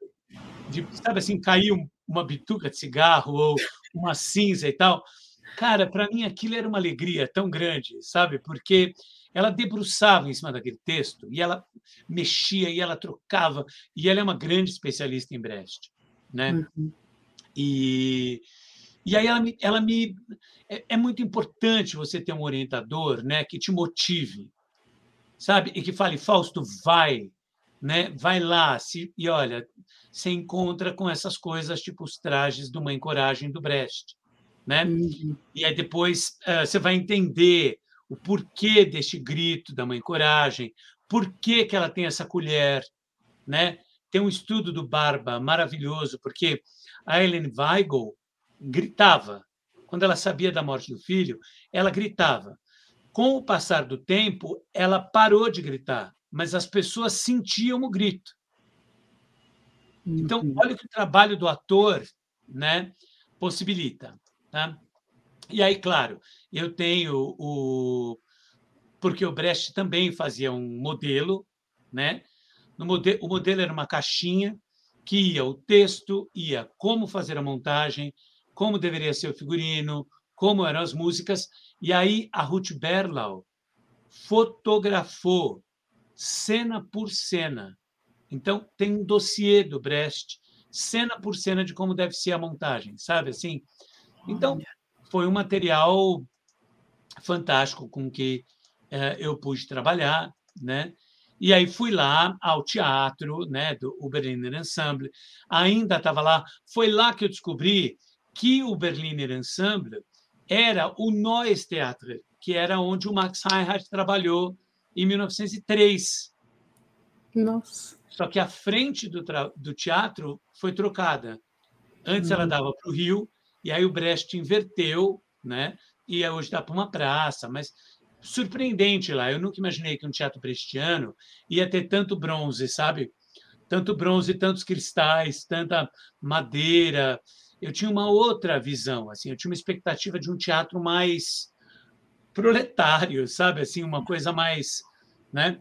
[SPEAKER 2] de, sabe assim, caiu uma bituca de cigarro ou uma cinza e tal, cara, para mim aquilo era uma alegria tão grande, sabe? Porque ela debruçava em cima daquele texto e ela mexia e ela trocava e ela é uma grande especialista em Brecht, né? Uhum. E e aí ela me, ela me é, é, muito importante você ter um orientador, né, que te motive, sabe, e que fale Fausto vai, né? Vai lá se, e olha, se encontra com essas coisas tipo os trajes do Mãe Coragem do Brecht, né? Uhum. E aí depois uh, você vai entender o porquê deste grito da Mãe Coragem, por que, que ela tem essa colher, né? Tem um estudo do Barba maravilhoso, porque a Ellen Weigel gritava. Quando ela sabia da morte do filho, ela gritava. Com o passar do tempo, ela parou de gritar mas as pessoas sentiam o grito. Então, uhum. olha o que o trabalho do ator né, possibilita. Tá? E aí, claro, eu tenho o. Porque o Brecht também fazia um modelo, né? No modelo, o modelo era uma caixinha que ia o texto, ia como fazer a montagem, como deveria ser o figurino, como eram as músicas, e aí a Ruth Berlau fotografou cena por cena. Então, tem um dossiê do Brecht, cena por cena, de como deve ser a montagem, sabe assim? Então, foi um material fantástico com que eh, eu pude trabalhar, né? E aí fui lá ao teatro, né, do Berliner Ensemble. Ainda estava lá. Foi lá que eu descobri que o Berliner Ensemble era o Neues Theater, que era onde o Max Reinhardt trabalhou em 1903.
[SPEAKER 1] Nossa.
[SPEAKER 2] Só que a frente do, do teatro foi trocada. Antes ela uhum. dava para o Rio, e aí o Brecht inverteu, né? e hoje dá para uma praça, mas surpreendente lá. Eu nunca imaginei que um teatro brechtiano ia ter tanto bronze, sabe? Tanto bronze, tantos cristais, tanta madeira. Eu tinha uma outra visão, assim, eu tinha uma expectativa de um teatro mais proletário, sabe? Assim, uma coisa mais, né?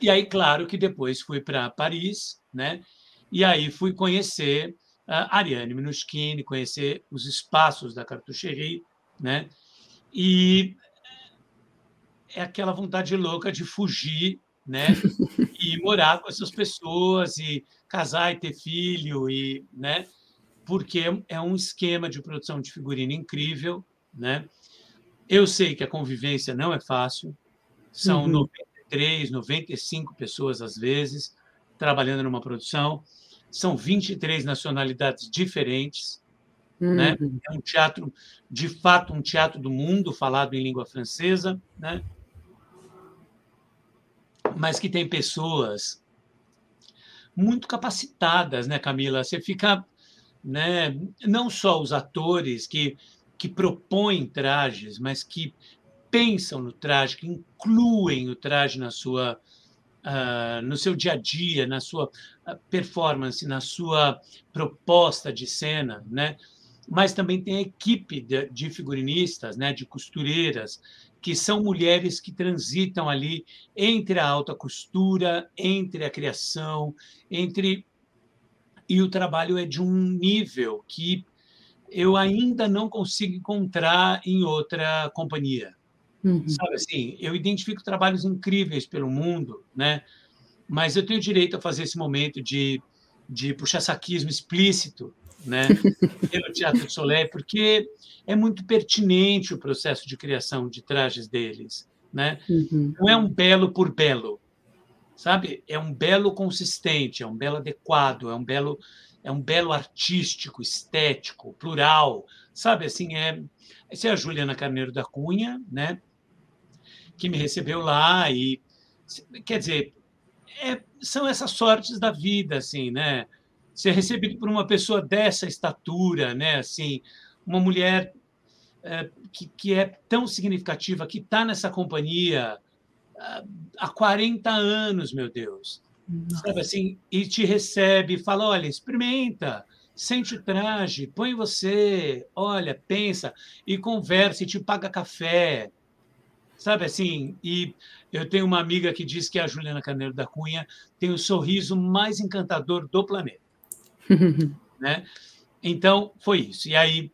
[SPEAKER 2] E aí, claro que depois fui para Paris, né? E aí fui conhecer a Ariane Minuschini, conhecer os espaços da Cartucherie, né? E é aquela vontade louca de fugir, né? E morar com essas pessoas e casar e ter filho e, né? Porque é um esquema de produção de figurino incrível, né? Eu sei que a convivência não é fácil, são uhum. 93, 95 pessoas às vezes trabalhando numa produção, são 23 nacionalidades diferentes, né? uhum. né? É um teatro, de fato, um teatro do mundo falado em língua francesa, né? Mas que tem pessoas muito capacitadas, né, Camila? Você fica, né? Não só os atores que que propõem trajes, mas que pensam no traje, que incluem o traje na sua, uh, no seu dia a dia, na sua ah, performance, na sua proposta de cena, né? Mas também tem a equipe de, de figurinistas, né? De costureiras, que são mulheres que transitam ali entre a alta costura, entre a criação, entre e o trabalho é de um nível que eu ainda não consigo encontrar em outra companhia. Uhum. Sabe assim, eu identifico trabalhos incríveis pelo mundo, né? Mas eu tenho direito a fazer esse momento de, de puxa-saquismo explícito, né? Pelo Teatro de Soleil, porque é muito pertinente o processo de criação de trajes deles, né? Uhum. Não é um belo por belo, sabe? É um belo consistente, é um belo adequado, é um belo é um belo artístico, estético, plural, sabe? Assim é. Essa é a Juliana Carneiro da Cunha, né? Que me recebeu lá e quer dizer é, são essas sortes da vida, assim, né? Ser recebido por uma pessoa dessa estatura, né? Assim, uma mulher é, que, que é tão significativa, que está nessa companhia há 40 anos, meu Deus. Nossa. Sabe assim? E te recebe, fala: olha, experimenta, sente o traje, põe você, olha, pensa, e conversa, e te paga café. Sabe assim? E eu tenho uma amiga que diz que a Juliana Carneiro da Cunha tem o sorriso mais encantador do planeta. né? Então, foi isso. E aí,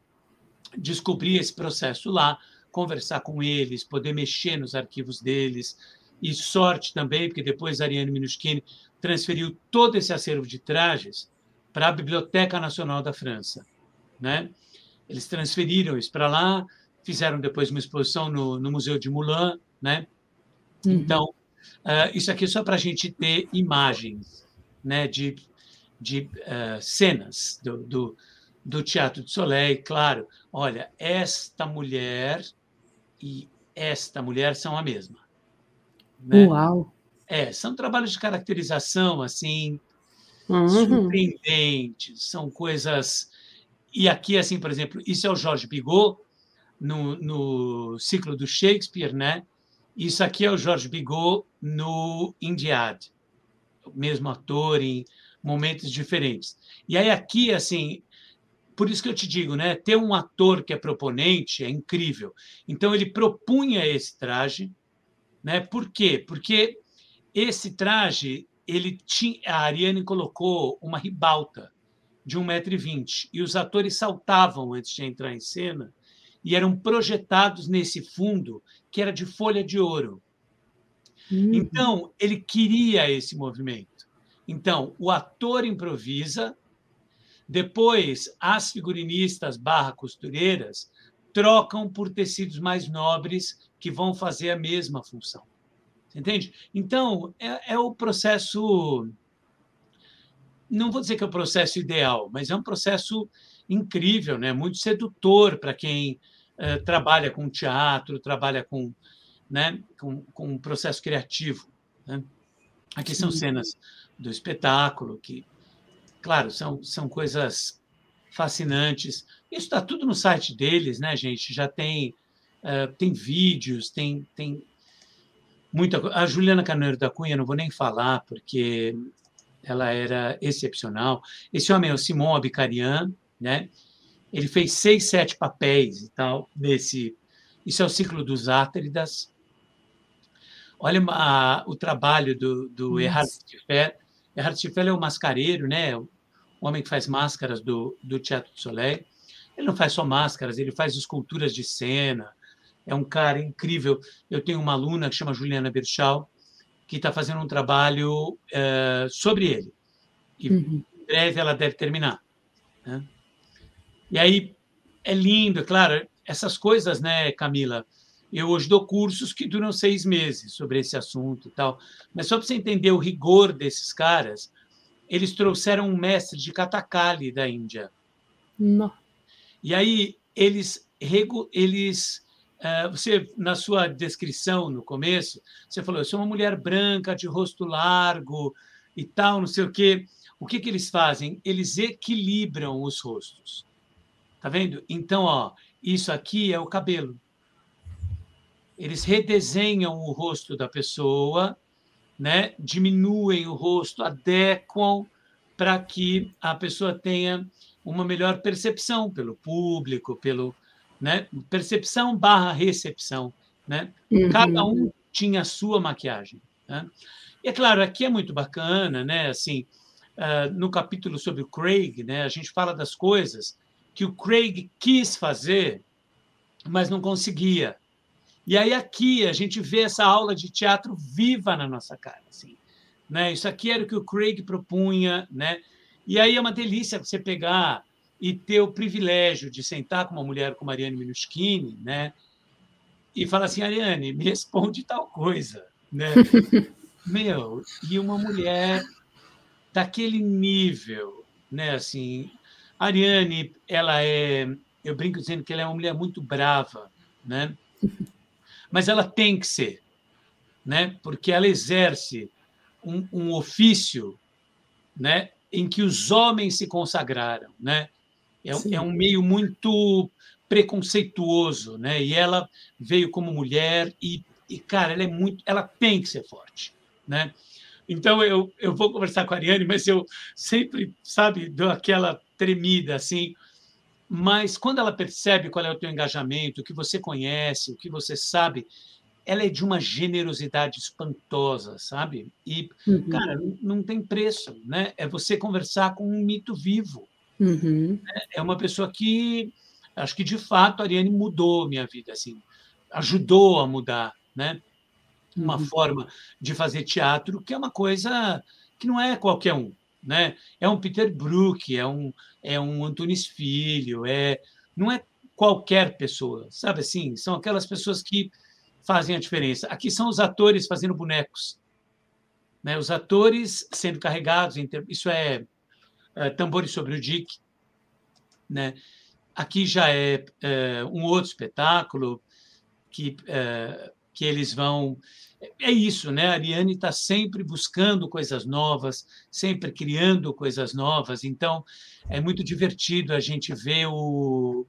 [SPEAKER 2] descobri esse processo lá, conversar com eles, poder mexer nos arquivos deles, e sorte também, porque depois Ariane Minuschini transferiu todo esse acervo de trajes para a Biblioteca Nacional da França. Né? Eles transferiram isso para lá, fizeram depois uma exposição no, no Museu de Moulin. Né? Uhum. Então, uh, isso aqui é só para a gente ter imagens né, de, de uh, cenas do, do, do Teatro de Soleil. Claro, olha, esta mulher e esta mulher são a mesma.
[SPEAKER 1] Né? Uau!
[SPEAKER 2] É, são trabalhos de caracterização assim uhum. surpreendentes, são coisas. E aqui, assim, por exemplo, isso é o Jorge Bigot no, no ciclo do Shakespeare, né? Isso aqui é o Jorge Bigot no Indiad, o mesmo ator em momentos diferentes. E aí aqui, assim, por isso que eu te digo, né? Ter um ator que é proponente é incrível. Então ele propunha esse traje, né? Por quê? Porque esse traje, ele tinha, a Ariane colocou uma ribalta de 1,20m e os atores saltavam antes de entrar em cena e eram projetados nesse fundo que era de folha de ouro. Uhum. Então, ele queria esse movimento. Então, o ator improvisa, depois as figurinistas barra costureiras trocam por tecidos mais nobres que vão fazer a mesma função. Entende? Então, é, é o processo. Não vou dizer que é o processo ideal, mas é um processo incrível, né? muito sedutor para quem uh, trabalha com teatro, trabalha com, né? com, com um processo criativo. Né? Aqui são cenas do espetáculo, que, claro, são, são coisas fascinantes. Isso está tudo no site deles, né, gente? Já tem Uh, tem vídeos, tem, tem muita A Juliana Carneiro da Cunha, não vou nem falar, porque ela era excepcional. Esse homem é o Simon Abicarian, né? Ele fez seis, sete papéis e tal nesse. Isso é o ciclo dos Átridas. Olha a, o trabalho do, do Erhard Stiffer. Erhard é o mascareiro, né? O homem que faz máscaras do, do Teatro do Soleil. Ele não faz só máscaras, ele faz esculturas de cena, é um cara incrível. Eu tenho uma aluna que chama Juliana Berchal, que está fazendo um trabalho é, sobre ele. E uhum. em breve ela deve terminar. Né? E aí é lindo, é claro, essas coisas, né, Camila? Eu hoje dou cursos que duram seis meses sobre esse assunto e tal. Mas só para você entender o rigor desses caras, eles trouxeram um mestre de Kathakali da Índia.
[SPEAKER 1] Não.
[SPEAKER 2] E aí eles, eles você, na sua descrição no começo, você falou: eu sou uma mulher branca, de rosto largo e tal, não sei o quê. O que, que eles fazem? Eles equilibram os rostos. Tá vendo? Então, ó, isso aqui é o cabelo. Eles redesenham o rosto da pessoa, né? diminuem o rosto, adequam para que a pessoa tenha uma melhor percepção pelo público, pelo, né? Percepção barra recepção, né? Uhum. Cada um tinha a sua maquiagem. Né? E é claro, aqui é muito bacana, né? Assim, uh, no capítulo sobre o Craig, né? A gente fala das coisas que o Craig quis fazer, mas não conseguia. E aí aqui a gente vê essa aula de teatro viva na nossa cara, assim, né? Isso aqui era o que o Craig propunha, né? E aí é uma delícia você pegar e ter o privilégio de sentar com uma mulher como Ariane Minuschini, né? E falar assim, Ariane, me responde tal coisa, né? Meu, e uma mulher daquele nível, né? Assim, Ariane, ela é, eu brinco dizendo que ela é uma mulher muito brava, né? Mas ela tem que ser, né? Porque ela exerce um, um ofício, né? Em que os homens se consagraram, né? É, é um meio muito preconceituoso, né? E ela veio como mulher e, e, cara, ela é muito, ela tem que ser forte, né? Então eu, eu vou conversar com a Ariane, mas eu sempre, sabe, dou aquela tremida assim. Mas quando ela percebe qual é o teu engajamento, o que você conhece, o que você sabe, ela é de uma generosidade espantosa, sabe? E, uhum. cara, não tem preço, né? É você conversar com um mito vivo. Uhum. É uma pessoa que, acho que de fato, a Ariane mudou minha vida, assim, ajudou a mudar, né? Uma uhum. forma de fazer teatro que é uma coisa que não é qualquer um, né? É um Peter Brook, é um é um Antunes Filho, é não é qualquer pessoa, sabe assim? São aquelas pessoas que fazem a diferença. Aqui são os atores fazendo bonecos, né? Os atores sendo carregados, isso é é, Tambores sobre o Dick. Né? Aqui já é, é um outro espetáculo que, é, que eles vão. É isso, né? A Ariane está sempre buscando coisas novas, sempre criando coisas novas. Então, é muito divertido a gente ver o,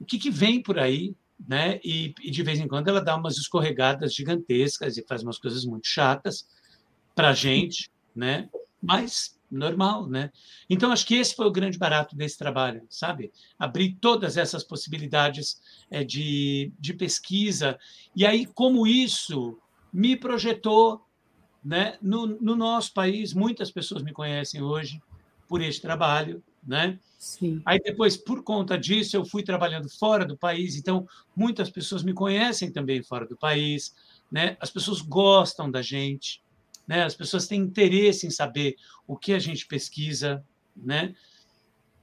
[SPEAKER 2] o que, que vem por aí, né? E, e, de vez em quando ela dá umas escorregadas gigantescas e faz umas coisas muito chatas para gente, né? Mas normal, né? Então acho que esse foi o grande barato desse trabalho, sabe? Abrir todas essas possibilidades é, de, de pesquisa e aí como isso me projetou, né? No, no nosso país muitas pessoas me conhecem hoje por este trabalho, né? Sim. Aí depois por conta disso eu fui trabalhando fora do país, então muitas pessoas me conhecem também fora do país, né? As pessoas gostam da gente, né? As pessoas têm interesse em saber o que a gente pesquisa, né?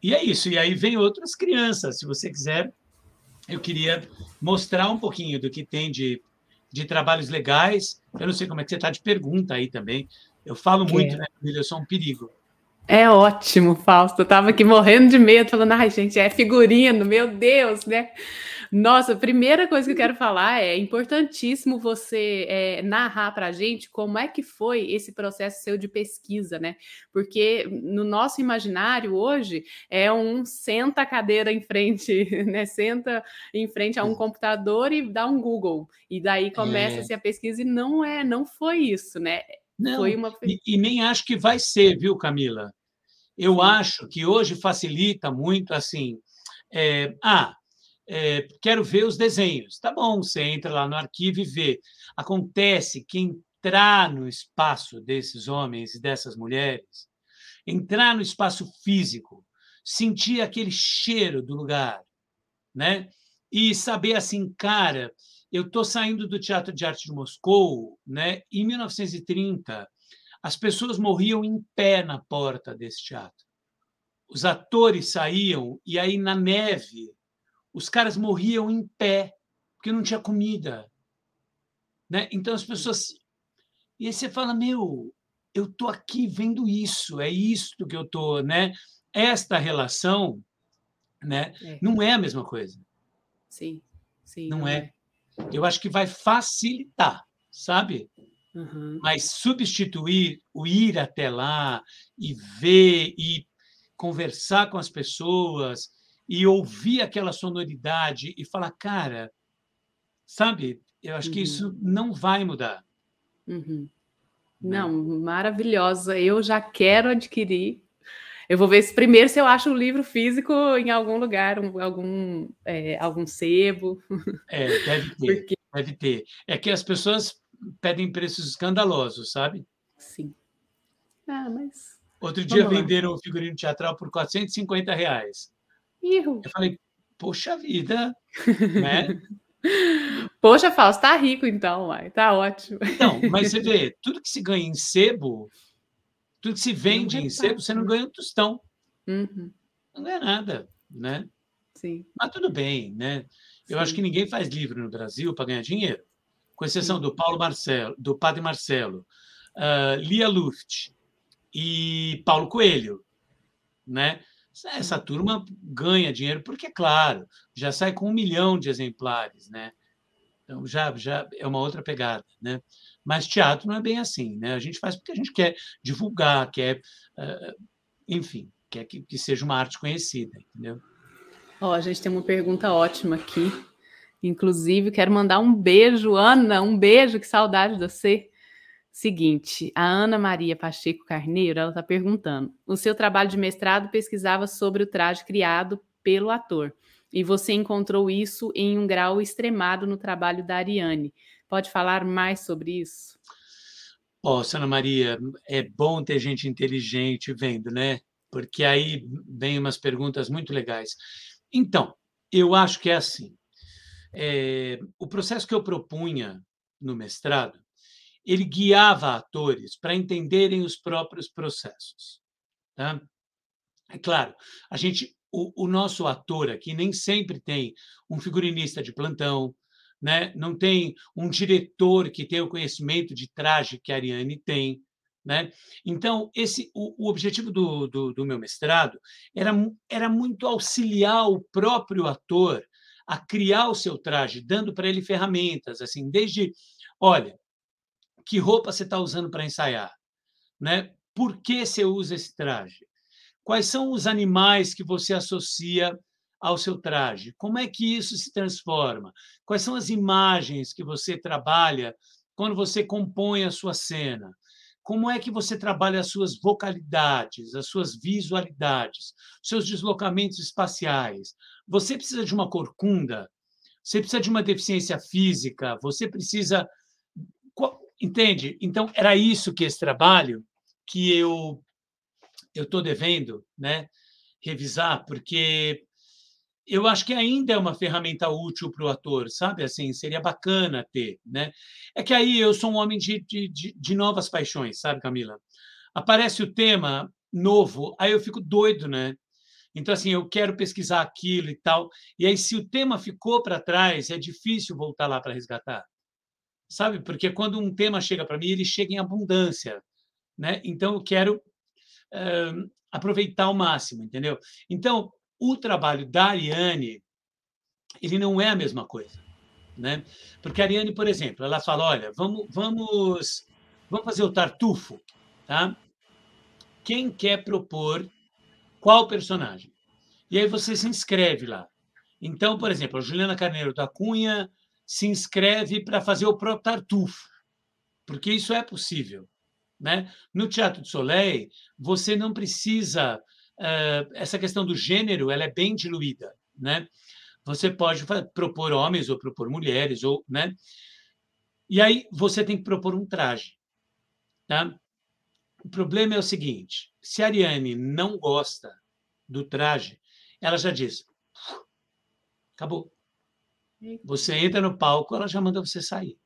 [SPEAKER 2] E é isso. E aí vem outras crianças. Se você quiser, eu queria mostrar um pouquinho do que tem de, de trabalhos legais. Eu não sei como é que você está de pergunta aí também. Eu falo muito, é. né, Eu sou um perigo.
[SPEAKER 1] É ótimo, Fausto. Eu estava aqui morrendo de medo, falando, ai, gente, é figurino, meu Deus, né? Nossa, a primeira coisa que eu quero falar é, é importantíssimo você é, narrar para a gente como é que foi esse processo seu de pesquisa, né? Porque no nosso imaginário hoje é um senta a cadeira em frente, né? Senta em frente a um computador e dá um Google. E daí começa-se é. a pesquisa e não é, não foi isso, né?
[SPEAKER 2] Não, foi uma... e, e nem acho que vai ser, viu, Camila? Eu Sim. acho que hoje facilita muito assim. É, ah, é, quero ver os desenhos. Tá bom, você entra lá no arquivo e vê. Acontece que entrar no espaço desses homens e dessas mulheres, entrar no espaço físico, sentir aquele cheiro do lugar, né? E saber assim, cara, eu estou saindo do Teatro de Arte de Moscou, né? Em 1930, as pessoas morriam em pé na porta desse teatro. Os atores saíam e aí na neve os caras morriam em pé, porque não tinha comida. Né? Então as pessoas. E aí você fala, meu, eu estou aqui vendo isso, é isto que eu estou. Né? Esta relação né? É. não é a mesma coisa.
[SPEAKER 1] Sim, sim.
[SPEAKER 2] Não, não é. é. Eu acho que vai facilitar, sabe? Uhum. Mas substituir o ir até lá e ver e conversar com as pessoas e ouvir aquela sonoridade e falar, cara, sabe? Eu acho uhum. que isso não vai mudar.
[SPEAKER 1] Uhum. Né? Não, maravilhosa. Eu já quero adquirir. Eu vou ver se primeiro se eu acho o livro físico em algum lugar, um, algum, é, algum sebo.
[SPEAKER 2] É, deve ter. Porque... Deve ter. É que as pessoas pedem preços escandalosos, sabe?
[SPEAKER 1] Sim. Ah, mas.
[SPEAKER 2] Outro dia venderam o figurino teatral por 450 reais.
[SPEAKER 1] Eu
[SPEAKER 2] falei, poxa vida, né?
[SPEAKER 1] Poxa, Fausto, tá rico então, uai. Tá ótimo.
[SPEAKER 2] Então, mas você vê, tudo que se ganha em sebo, tudo que se vende em sebo, você não ganha um tostão.
[SPEAKER 1] Uhum.
[SPEAKER 2] Não ganha nada, né?
[SPEAKER 1] Sim.
[SPEAKER 2] Mas tudo bem, né? Eu Sim. acho que ninguém faz livro no Brasil para ganhar dinheiro, com exceção Sim. do Paulo Marcelo, do Padre Marcelo, uh, Lia Luft e Paulo Coelho, né? Essa turma ganha dinheiro porque, é claro, já sai com um milhão de exemplares, né? Então já, já é uma outra pegada, né? Mas teatro não é bem assim, né? A gente faz porque a gente quer divulgar, quer, uh, enfim, quer que, que seja uma arte conhecida, entendeu?
[SPEAKER 1] Ó, a gente tem uma pergunta ótima aqui. Inclusive, quero mandar um beijo, Ana, um beijo, que saudade de você. Seguinte, a Ana Maria Pacheco Carneiro, ela está perguntando: o seu trabalho de mestrado pesquisava sobre o traje criado pelo ator, e você encontrou isso em um grau extremado no trabalho da Ariane. Pode falar mais sobre isso?
[SPEAKER 2] Ó, oh, Ana Maria, é bom ter gente inteligente vendo, né? Porque aí vem umas perguntas muito legais. Então, eu acho que é assim. É, o processo que eu propunha no mestrado ele guiava atores para entenderem os próprios processos. Tá? É claro, a gente, o, o, nosso ator aqui nem sempre tem um figurinista de plantão, né? não tem um diretor que tem o conhecimento de traje que a Ariane tem. Né? Então, esse o, o objetivo do, do, do, meu mestrado era, era muito auxiliar o próprio ator a criar o seu traje, dando para ele ferramentas, assim, desde, olha, que roupa você está usando para ensaiar, né? Por que você usa esse traje? Quais são os animais que você associa ao seu traje? Como é que isso se transforma? Quais são as imagens que você trabalha quando você compõe a sua cena? Como é que você trabalha as suas vocalidades, as suas visualidades, seus deslocamentos espaciais? Você precisa de uma corcunda? Você precisa de uma deficiência física? Você precisa Entende? Então, era isso que esse trabalho que eu eu estou devendo né, revisar, porque eu acho que ainda é uma ferramenta útil para o ator, sabe? Assim, seria bacana ter, né? É que aí eu sou um homem de, de, de novas paixões, sabe, Camila? Aparece o tema novo, aí eu fico doido, né? Então, assim, eu quero pesquisar aquilo e tal. E aí, se o tema ficou para trás, é difícil voltar lá para resgatar sabe? Porque quando um tema chega para mim, ele chega em abundância, né? Então eu quero aproveitar ao máximo, entendeu? Então o trabalho da Ariane, ele não é a mesma coisa, né? Porque a Ariane, por exemplo, ela fala, olha, vamos, vamos, vamos fazer o tartufo, tá? Quem quer propor qual personagem? E aí você se inscreve lá. Então, por exemplo, a Juliana Carneiro da Cunha se inscreve para fazer o próprio Tartufo, porque isso é possível. Né? No Teatro de Soleil, você não precisa. Uh, essa questão do gênero ela é bem diluída. Né? Você pode propor homens ou propor mulheres, ou, né? e aí você tem que propor um traje. Tá? O problema é o seguinte: se a Ariane não gosta do traje, ela já diz: acabou. Você entra no palco, ela já manda você sair.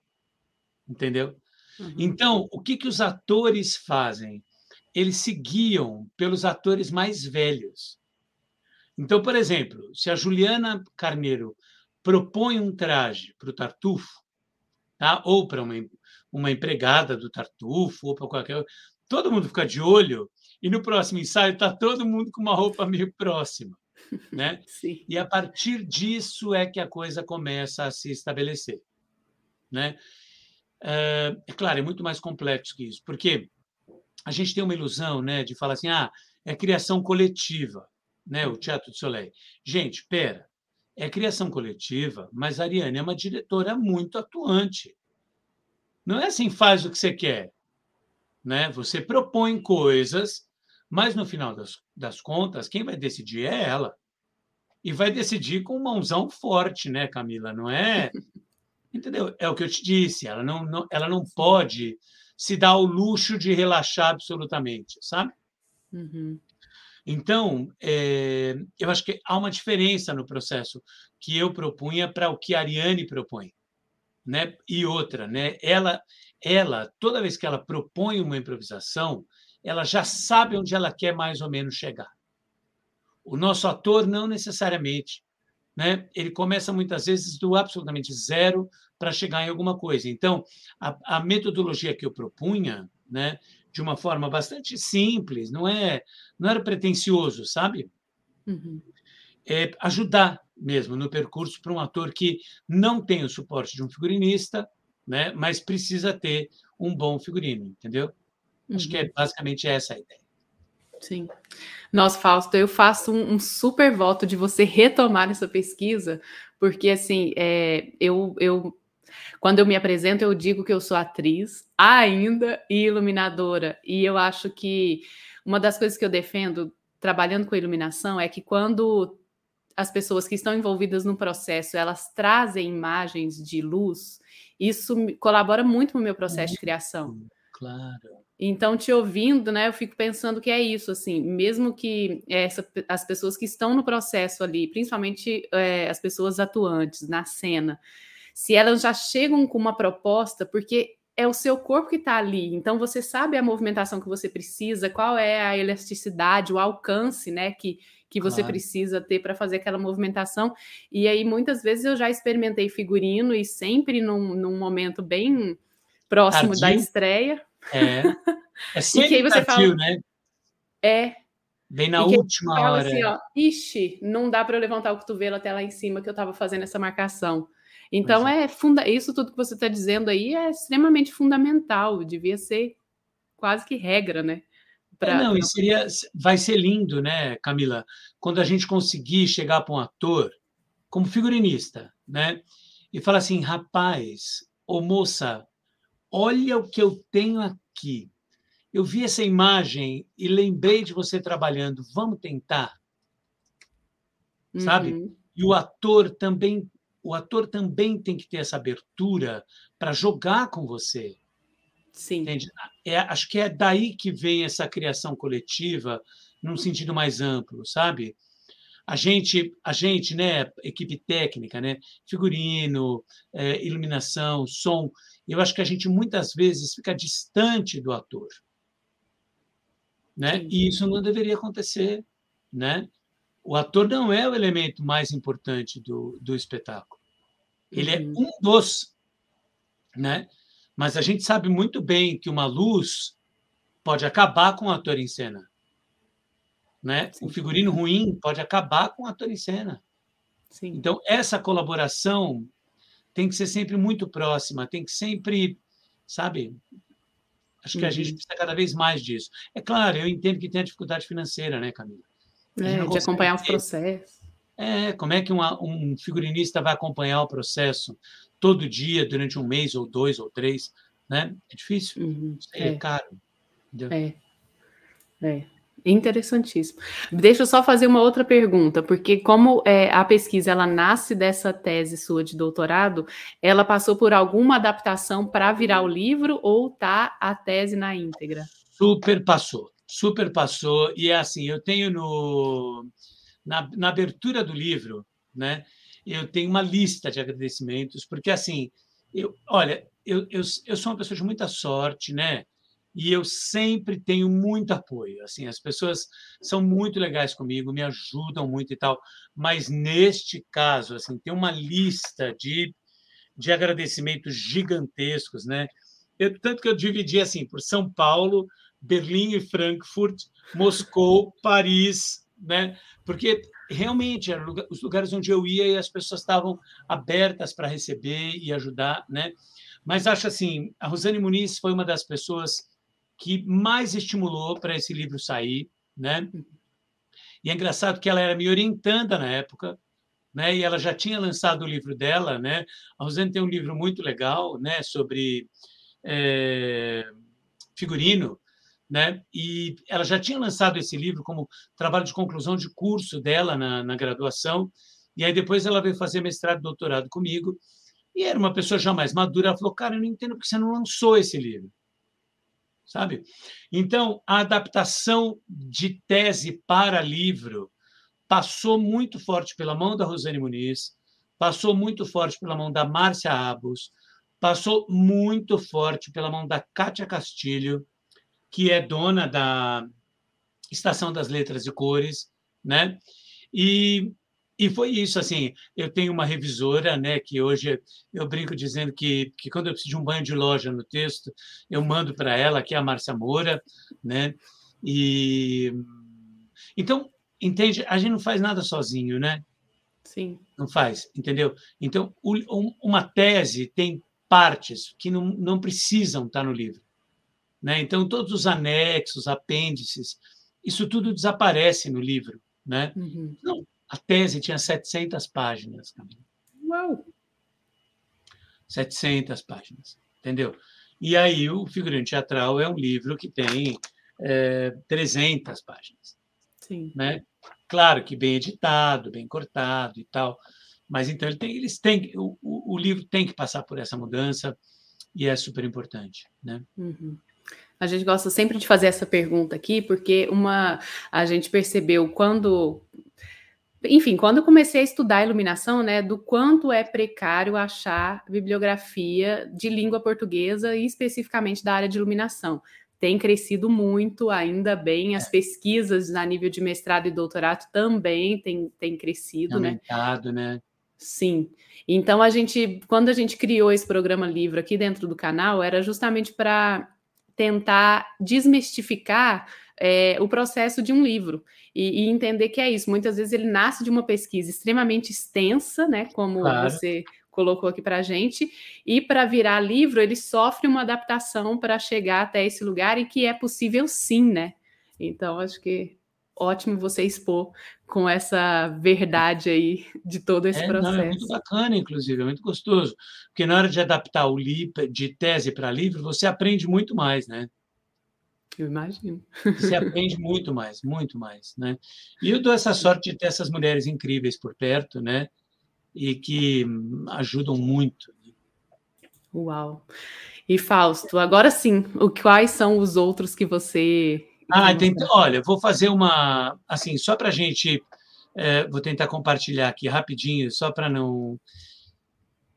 [SPEAKER 2] Entendeu? Uhum. Então, o que, que os atores fazem? Eles se guiam pelos atores mais velhos. Então, por exemplo, se a Juliana Carneiro propõe um traje para o Tartufo, tá? ou para uma, uma empregada do Tartufo, ou para qualquer. Todo mundo fica de olho, e no próximo ensaio está todo mundo com uma roupa meio próxima né?
[SPEAKER 1] Sim.
[SPEAKER 2] E a partir disso é que a coisa começa a se estabelecer, né? É, é claro, é muito mais complexo que isso, porque a gente tem uma ilusão, né, de falar assim, ah, é criação coletiva, né, o Teatro de Soleil. Gente, pera, é criação coletiva, mas a Ariane é uma diretora muito atuante. Não é assim, faz o que você quer, né? Você propõe coisas mas, no final das, das contas, quem vai decidir é ela. E vai decidir com mãozão forte, né, Camila? Não é. Entendeu? É o que eu te disse. Ela não, não, ela não pode se dar o luxo de relaxar absolutamente, sabe?
[SPEAKER 1] Uhum.
[SPEAKER 2] Então, é, eu acho que há uma diferença no processo que eu propunha para o que a Ariane propõe. Né? E outra, né? ela, ela, toda vez que ela propõe uma improvisação, ela já sabe onde ela quer mais ou menos chegar. O nosso ator não necessariamente. Né? Ele começa muitas vezes do absolutamente zero para chegar em alguma coisa. Então, a, a metodologia que eu propunha, né, de uma forma bastante simples, não é, não era pretensioso, sabe? Uhum. É ajudar mesmo no percurso para um ator que não tem o suporte de um figurinista, né, mas precisa ter um bom figurino, entendeu? Uhum. Acho que é uhum. basicamente essa a ideia.
[SPEAKER 1] Sim. Nossa, Fausto, eu faço um, um, super voto de você retomar essa pesquisa, porque assim, é, eu, eu quando eu me apresento, eu digo que eu sou atriz ainda e iluminadora. E eu acho que uma das coisas que eu defendo trabalhando com iluminação é que quando as pessoas que estão envolvidas no processo, elas trazem imagens de luz, isso colabora muito no meu processo de criação.
[SPEAKER 2] Claro.
[SPEAKER 1] Então, te ouvindo, né, eu fico pensando que é isso, assim, mesmo que essa, as pessoas que estão no processo ali, principalmente é, as pessoas atuantes na cena, se elas já chegam com uma proposta, porque é o seu corpo que está ali, então você sabe a movimentação que você precisa, qual é a elasticidade, o alcance, né, que, que você claro. precisa ter para fazer aquela movimentação. E aí, muitas vezes, eu já experimentei figurino e sempre num, num momento bem próximo Tardio. da estreia.
[SPEAKER 2] É. É sempre e que aí você fala, né?
[SPEAKER 1] É.
[SPEAKER 2] Vem na última fala hora.
[SPEAKER 1] Assim, ó, Ixi, não dá para eu levantar o cotovelo até lá em cima que eu estava fazendo essa marcação. Então, é. é funda isso tudo que você está dizendo aí é extremamente fundamental, devia ser quase que regra, né?
[SPEAKER 2] Pra, é, não, pra... e seria, vai ser lindo, né, Camila, quando a gente conseguir chegar para um ator como figurinista, né, e falar assim, rapaz, ô moça, olha o que eu tenho aqui. Eu vi essa imagem e lembrei de você trabalhando. Vamos tentar, uhum. sabe? E o ator também o ator também tem que ter essa abertura para jogar com você.
[SPEAKER 1] Sim.
[SPEAKER 2] Entende? É, acho que é daí que vem essa criação coletiva, num sentido mais amplo, sabe? A gente, a gente, né, equipe técnica, né, figurino, é, iluminação, som, eu acho que a gente muitas vezes fica distante do ator, né? E isso não deveria acontecer, né? O ator não é o elemento mais importante do, do espetáculo. Ele é uhum. um dos, né? Mas a gente sabe muito bem que uma luz pode acabar com o ator em cena. Né? Um figurino ruim pode acabar com o ator em cena. Sim. Então, essa colaboração tem que ser sempre muito próxima, tem que sempre, sabe? Acho que uhum. a gente uhum. precisa cada vez mais disso. É claro, eu entendo que tem a dificuldade financeira, né, Camila?
[SPEAKER 1] É, de acompanhar os processos.
[SPEAKER 2] É, como é que uma, um figurinista vai acompanhar o processo todo dia, durante um mês, ou dois, ou três? Né? É difícil,
[SPEAKER 1] uhum.
[SPEAKER 2] é. é caro.
[SPEAKER 1] Entendeu? É. É. Interessantíssimo. Deixa eu só fazer uma outra pergunta, porque como é, a pesquisa ela nasce dessa tese sua de doutorado, ela passou por alguma adaptação para virar o livro ou tá a tese na íntegra?
[SPEAKER 2] Super passou, super passou. E é assim, eu tenho no na, na abertura do livro, né, eu tenho uma lista de agradecimentos, porque assim, eu, olha, eu, eu, eu sou uma pessoa de muita sorte, né? E eu sempre tenho muito apoio. Assim, as pessoas são muito legais comigo, me ajudam muito e tal. Mas neste caso, assim, tem uma lista de, de agradecimentos gigantescos, né? Eu, tanto que eu dividi assim por São Paulo, Berlim e Frankfurt, Moscou, Paris, né? Porque realmente eram os lugares onde eu ia e as pessoas estavam abertas para receber e ajudar, né? Mas acho assim, a Rosane Muniz foi uma das pessoas que mais estimulou para esse livro sair, né? E é engraçado que ela era me orientando na época, né? E ela já tinha lançado o livro dela, né? A Rosane tem um livro muito legal, né? Sobre é, figurino, né? E ela já tinha lançado esse livro como trabalho de conclusão de curso dela na, na graduação, e aí depois ela veio fazer mestrado doutorado comigo, e era uma pessoa já mais madura. Ela falou: Cara, eu não entendo porque você não lançou esse livro. Sabe? Então, a adaptação de tese para livro passou muito forte pela mão da Rosane Muniz, passou muito forte pela mão da Márcia Abos, passou muito forte pela mão da Kátia Castilho, que é dona da Estação das Letras e Cores, né? E, e foi isso, assim, eu tenho uma revisora, né, que hoje eu brinco dizendo que, que quando eu preciso de um banho de loja no texto, eu mando para ela, que é a Márcia Moura, né? E então, entende, a gente não faz nada sozinho, né?
[SPEAKER 1] Sim.
[SPEAKER 2] Não faz, entendeu? Então, uma tese tem partes que não, não precisam estar no livro. Né? Então, todos os anexos, apêndices, isso tudo desaparece no livro. Né? Uhum. Não, a tese tinha 700 páginas.
[SPEAKER 1] Uau!
[SPEAKER 2] 700 páginas, entendeu? E aí o figurante teatral é um livro que tem é, 300 páginas.
[SPEAKER 1] Sim.
[SPEAKER 2] Né? Claro que bem editado, bem cortado e tal, mas então ele tem, eles têm, o, o, livro tem que passar por essa mudança e é super importante, né?
[SPEAKER 1] Uhum. A gente gosta sempre de fazer essa pergunta aqui, porque uma a gente percebeu quando enfim, quando eu comecei a estudar iluminação, né, do quanto é precário achar bibliografia de língua portuguesa e especificamente da área de iluminação tem crescido muito, ainda bem. As é. pesquisas a nível de mestrado e doutorado também têm, têm crescido,
[SPEAKER 2] né? Aumentado, né?
[SPEAKER 1] Sim. Então a gente, quando a gente criou esse programa livro aqui dentro do canal, era justamente para tentar desmistificar é, o processo de um livro e, e, entender que é isso. Muitas vezes ele nasce de uma pesquisa extremamente extensa, né? Como claro. você colocou aqui para a gente, e para virar livro, ele sofre uma adaptação para chegar até esse lugar e que é possível sim, né? Então, acho que ótimo você expor com essa verdade aí de todo esse
[SPEAKER 2] é,
[SPEAKER 1] processo.
[SPEAKER 2] Não, é muito bacana, inclusive, é muito gostoso, porque na hora de adaptar o livro de tese para livro, você aprende muito mais, né?
[SPEAKER 1] Eu imagino.
[SPEAKER 2] Você aprende muito mais, muito mais, né? E eu dou essa sorte de ter essas mulheres incríveis por perto, né? e que ajudam muito.
[SPEAKER 1] Uau! E Fausto, agora sim, o quais são os outros que você.
[SPEAKER 2] Ah, tem, olha, vou fazer uma. Assim, só para a gente. É, vou tentar compartilhar aqui rapidinho, só para não.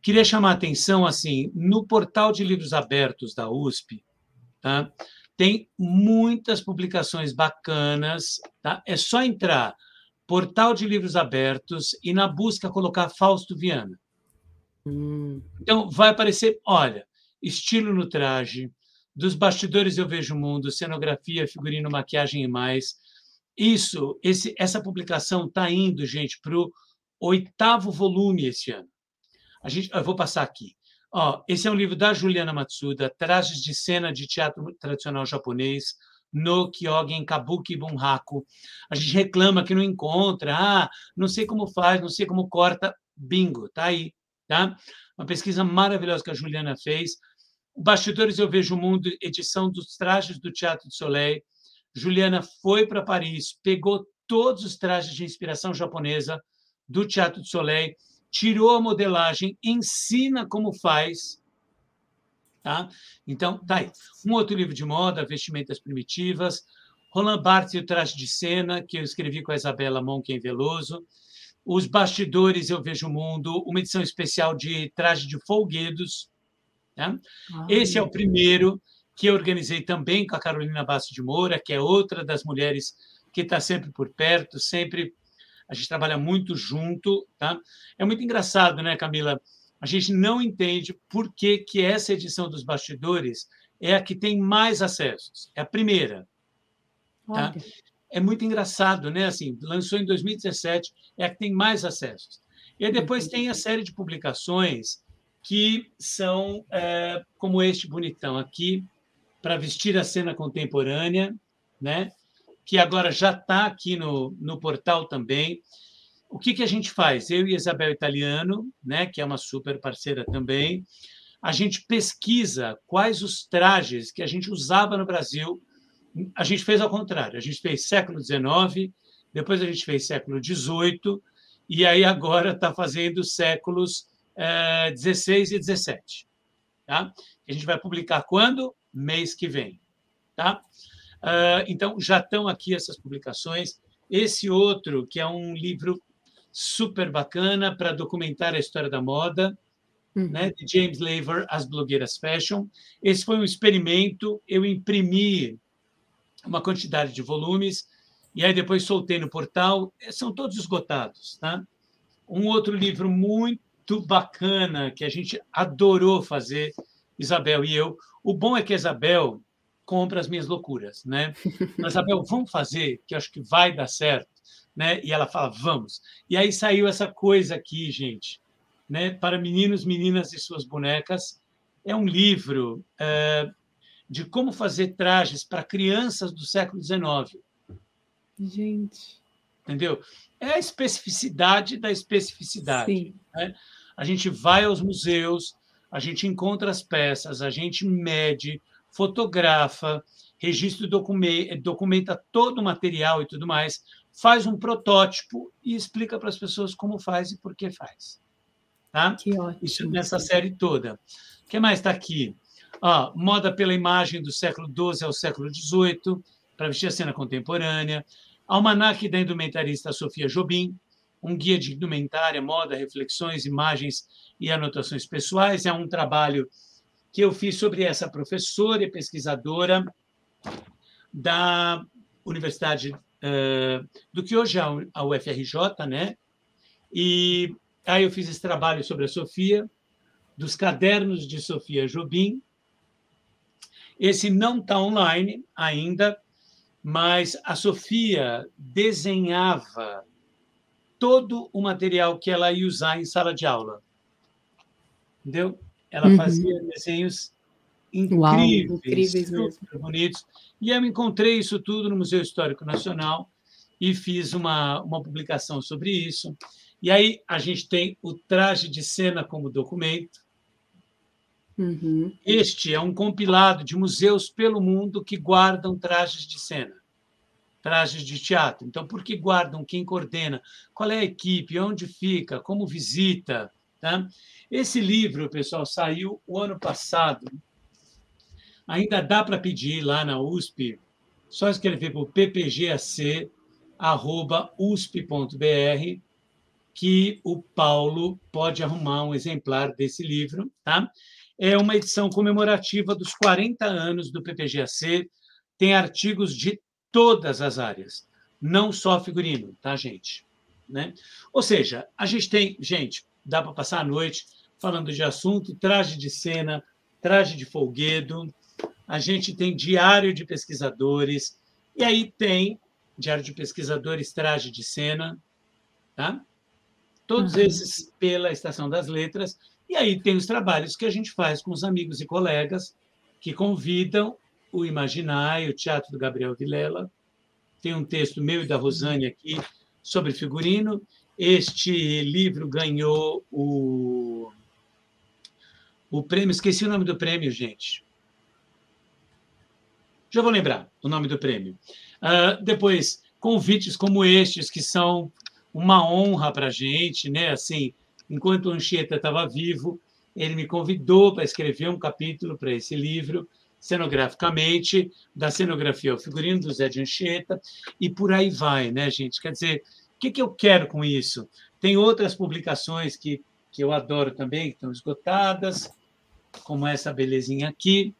[SPEAKER 2] Queria chamar a atenção, assim, no portal de livros abertos da USP, tá? Tem muitas publicações bacanas, tá? É só entrar portal de livros abertos e na busca colocar Fausto Viana. Hum. Então, vai aparecer, olha, estilo no traje, dos bastidores eu vejo o mundo, cenografia, figurino, maquiagem e mais. Isso, esse, essa publicação está indo, gente, para o oitavo volume esse ano. A gente, eu vou passar aqui. Ó, esse é um livro da Juliana Matsuda, Trajes de Cena de Teatro Tradicional Japonês, no Kyogen Kabuki Bunhaku. A gente reclama que não encontra, ah, não sei como faz, não sei como corta. Bingo, tá aí, tá? Uma pesquisa maravilhosa que a Juliana fez. Bastidores Eu Vejo o Mundo, edição dos trajes do Teatro do Soleil. Juliana foi para Paris, pegou todos os trajes de inspiração japonesa do Teatro do Soleil, tirou a modelagem, ensina como faz, Tá? Então, tá aí. Um outro livro de moda, Vestimentas Primitivas, Roland Barthes e o Traje de Cena, que eu escrevi com a Isabela Monken Veloso, Os Bastidores Eu Vejo o Mundo, uma edição especial de Traje de Folguedos. Tá? Esse é o primeiro que eu organizei também com a Carolina Basso de Moura, que é outra das mulheres que está sempre por perto, sempre a gente trabalha muito junto, tá? É muito engraçado, né, Camila? a gente não entende por que, que essa edição dos bastidores é a que tem mais acessos. É a primeira. Tá? É muito engraçado, né? Assim, lançou em 2017, é a que tem mais acessos. E depois tem a série de publicações que são é, como este bonitão aqui, para vestir a cena contemporânea, né? Que agora já está aqui no, no portal também o que, que a gente faz? Eu e Isabel Italiano, né, que é uma super parceira também, a gente pesquisa quais os trajes que a gente usava no Brasil. A gente fez ao contrário, a gente fez século XIX, depois a gente fez século XVIII, e aí agora está fazendo séculos é, 16 e 17. Tá? A gente vai publicar quando? Mês que vem. Tá? Uh, então, já estão aqui essas publicações. Esse outro, que é um livro super bacana para documentar a história da moda, uhum. né, de James Laver, As Blogueiras Fashion. Esse foi um experimento, eu imprimi uma quantidade de volumes e aí depois soltei no portal, são todos esgotados. Tá? Um outro livro muito bacana que a gente adorou fazer, Isabel e eu. O bom é que a Isabel compra as minhas loucuras, né? Mas, Isabel, vamos fazer, que acho que vai dar certo, né? E ela fala, vamos. E aí saiu essa coisa aqui, gente, né? Para meninos, meninas e suas bonecas. É um livro é, de como fazer trajes para crianças do século XIX.
[SPEAKER 1] Gente.
[SPEAKER 2] Entendeu? É a especificidade da especificidade. Sim. Né? A gente vai aos museus, a gente encontra as peças, a gente mede, fotografa, registra documenta, documenta todo o material e tudo mais, faz um protótipo e explica para as pessoas como faz e por que faz. Tá?
[SPEAKER 1] Que ótimo.
[SPEAKER 2] Isso nessa série toda. O que mais está aqui? Ah, moda pela imagem do século XII ao século XVIII, para vestir a cena contemporânea. Almanaque da indumentarista Sofia Jobim, um guia de indumentária, moda, reflexões, imagens e anotações pessoais. É um trabalho que eu fiz sobre essa professora e pesquisadora da Universidade uh, do que hoje é a UFRJ, né? E aí eu fiz esse trabalho sobre a Sofia, dos cadernos de Sofia Jobim. Esse não está online ainda, mas a Sofia desenhava todo o material que ela ia usar em sala de aula. Entendeu? Ela uhum. fazia desenhos incríveis, Uau, incríveis mesmo. bonitos. E eu encontrei isso tudo no Museu Histórico Nacional e fiz uma, uma publicação sobre isso. E aí a gente tem o traje de cena como documento.
[SPEAKER 1] Uhum.
[SPEAKER 2] Este é um compilado de museus pelo mundo que guardam trajes de cena, trajes de teatro. Então, por que guardam? Quem coordena? Qual é a equipe? Onde fica? Como visita? Tá? Esse livro, pessoal, saiu o ano passado. Ainda dá para pedir lá na USP, só escrever para o ppgac.usp.br que o Paulo pode arrumar um exemplar desse livro. Tá? É uma edição comemorativa dos 40 anos do PPGAC, tem artigos de todas as áreas, não só figurino, tá, gente? Né? Ou seja, a gente tem, gente, dá para passar a noite falando de assunto, traje de cena, traje de folguedo, a gente tem diário de pesquisadores, e aí tem diário de pesquisadores, traje de cena, tá? Todos uhum. esses pela Estação das Letras, e aí tem os trabalhos que a gente faz com os amigos e colegas que convidam o Imaginário, o Teatro do Gabriel Vilela. Tem um texto meu e da Rosane aqui sobre figurino. Este livro ganhou o o prêmio, esqueci o nome do prêmio, gente. Já vou lembrar o nome do prêmio. Uh, depois, convites como estes, que são uma honra para a gente, né? Assim, enquanto o Anchieta estava vivo, ele me convidou para escrever um capítulo para esse livro, cenograficamente, da cenografia ao figurino do Zé de Anchieta, e por aí vai, né, gente? Quer dizer, o que, que eu quero com isso? Tem outras publicações que, que eu adoro também, que estão esgotadas, como essa belezinha aqui,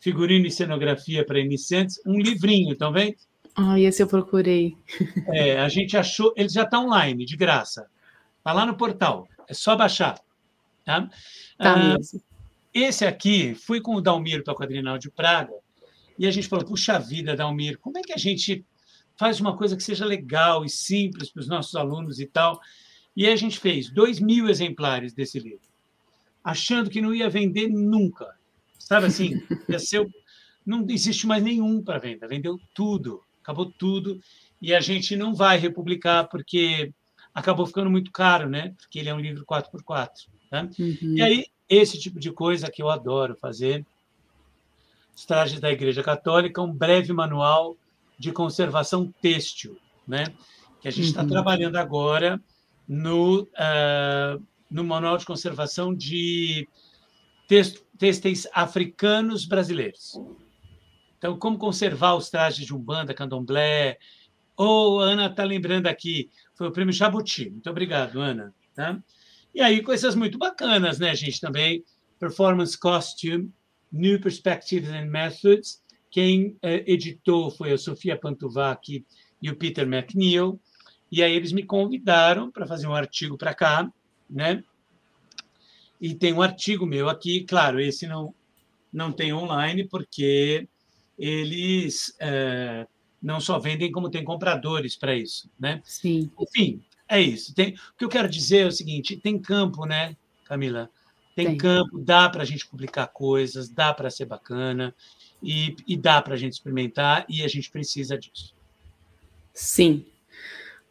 [SPEAKER 2] figurino e cenografia para iniciantes, um livrinho, estão vendo?
[SPEAKER 1] Ah, esse eu procurei.
[SPEAKER 2] É, a gente achou, ele já está online, de graça. Está lá no portal, é só baixar. Tá?
[SPEAKER 1] Tá ah.
[SPEAKER 2] Esse aqui, fui com o Dalmiro para o Quadrinal de Praga, e a gente falou, puxa vida, Dalmiro, como é que a gente faz uma coisa que seja legal e simples para os nossos alunos e tal? E a gente fez dois mil exemplares desse livro achando que não ia vender nunca. Sabe assim? Ia ser, não existe mais nenhum para venda, vendeu tudo, acabou tudo, e a gente não vai republicar porque acabou ficando muito caro, né? Porque ele é um livro 4x4. Né? Uhum. E aí, esse tipo de coisa que eu adoro fazer. Os trajes da Igreja Católica, um breve manual de conservação têxtil, né? que a gente está uhum. trabalhando agora no, uh, no Manual de Conservação de Têxteis Africanos Brasileiros. Então, como conservar os trajes de Umbanda, Candomblé? Ou oh, Ana está lembrando aqui, foi o prêmio Jabuti. Muito obrigado, Ana. Tá? E aí, coisas muito bacanas, né, gente? Também Performance Costume, New Perspectives and Methods. Quem eh, editou foi a Sofia Pantuvac e o Peter McNeil. E aí eles me convidaram para fazer um artigo para cá, né? E tem um artigo meu aqui, claro, esse não não tem online porque eles é, não só vendem como tem compradores para isso, né?
[SPEAKER 1] Sim.
[SPEAKER 2] Enfim, é isso. Tem, o que eu quero dizer é o seguinte: tem campo, né, Camila? Tem, tem. campo, dá para a gente publicar coisas, dá para ser bacana e, e dá para a gente experimentar e a gente precisa disso.
[SPEAKER 1] Sim,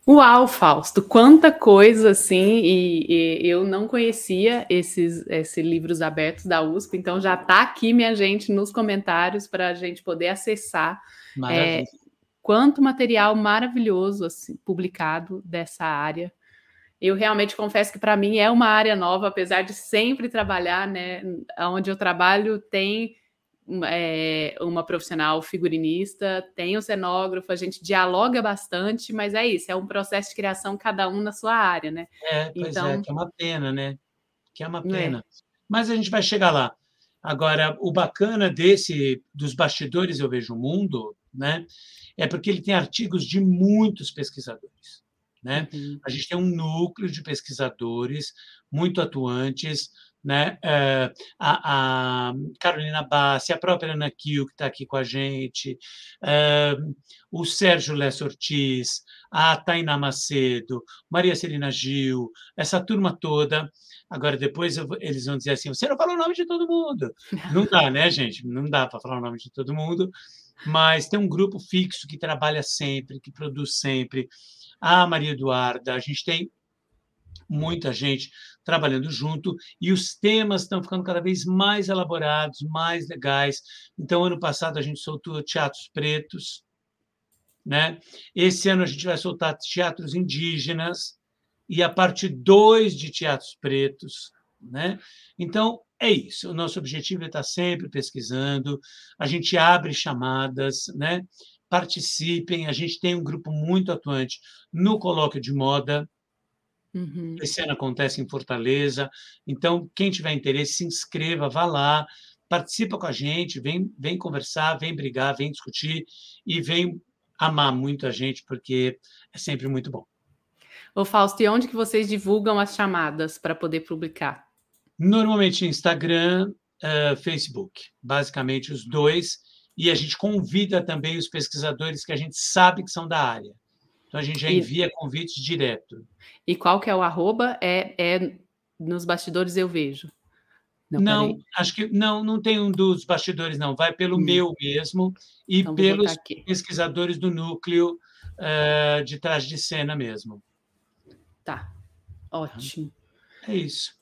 [SPEAKER 1] Uau, Fausto, quanta coisa assim, e, e, eu não conhecia esses, esses livros abertos da USP, então já está aqui, minha gente, nos comentários para a gente poder acessar. É, quanto material maravilhoso assim, publicado dessa área. Eu realmente confesso que para mim é uma área nova, apesar de sempre trabalhar, né? Onde eu trabalho tem é, uma profissional figurinista, tem o cenógrafo, a gente dialoga bastante, mas é isso, é um processo de criação cada um na sua área, né?
[SPEAKER 2] É, pois é, então, é, que é uma pena, né? Que é uma é. pena. É. Mas a gente vai chegar lá. Agora, o bacana desse dos bastidores eu vejo o mundo, né? É porque ele tem artigos de muitos pesquisadores, né? Uhum. A gente tem um núcleo de pesquisadores muito atuantes, né? Eh, a, a, Carolina Bassi, a própria Ana Kiel, que está aqui com a gente, eh, o Sérgio Lessa Ortiz, a Tainá Macedo, Maria Celina Gil, essa turma toda. Agora, depois eles vão dizer assim: você não falou o nome de todo mundo. Não dá, né, gente? Não dá para falar o nome de todo mundo, mas tem um grupo fixo que trabalha sempre, que produz sempre. A Maria Eduarda, a gente tem muita gente trabalhando junto e os temas estão ficando cada vez mais elaborados, mais legais. Então, ano passado a gente soltou teatros pretos, né? Esse ano a gente vai soltar teatros indígenas e a parte 2 de teatros pretos, né? Então, é isso. O nosso objetivo é estar sempre pesquisando, a gente abre chamadas, né? Participem, a gente tem um grupo muito atuante no colóquio de moda, Uhum. Esse ano acontece em Fortaleza. Então, quem tiver interesse, se inscreva, vá lá, participa com a gente, vem, vem conversar, vem brigar, vem discutir e vem amar muito a gente, porque é sempre muito bom.
[SPEAKER 1] Ô Fausto, e onde que vocês divulgam as chamadas para poder publicar?
[SPEAKER 2] Normalmente Instagram, uh, Facebook, basicamente os dois. E a gente convida também os pesquisadores que a gente sabe que são da área. Então a gente já envia e, convites direto.
[SPEAKER 1] E qual que é o arroba? É, é nos bastidores eu vejo.
[SPEAKER 2] Não, não acho que não, não tem um dos bastidores, não. Vai pelo hum. meu mesmo e então, pelos pesquisadores do núcleo uh, de trás de cena mesmo.
[SPEAKER 1] Tá, ótimo.
[SPEAKER 2] É isso.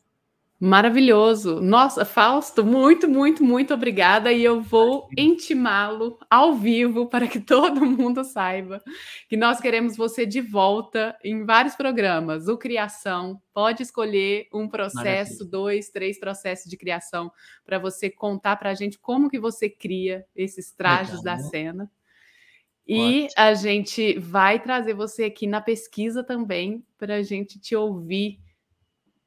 [SPEAKER 1] Maravilhoso. Nossa, Fausto, muito, muito, muito obrigada. E eu vou intimá-lo ao vivo para que todo mundo saiba que nós queremos você de volta em vários programas. O Criação, pode escolher um processo, Maravilha. dois, três processos de criação para você contar para a gente como que você cria esses trajes Legal, da né? cena. E Ótimo. a gente vai trazer você aqui na pesquisa também para a gente te ouvir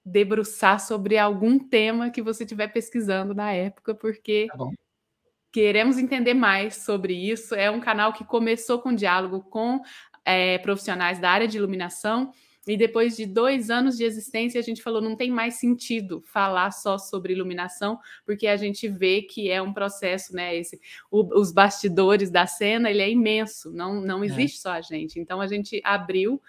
[SPEAKER 1] debruçar sobre algum tema que você estiver pesquisando na época, porque tá queremos entender mais sobre isso. É um canal que começou com diálogo com é, profissionais da área de iluminação. E depois de dois anos de existência, a gente falou não tem mais sentido falar só sobre iluminação, porque a gente vê que é um processo, né? Esse, o, os bastidores da cena ele é imenso, não, não é. existe é. só a gente. Então a gente abriu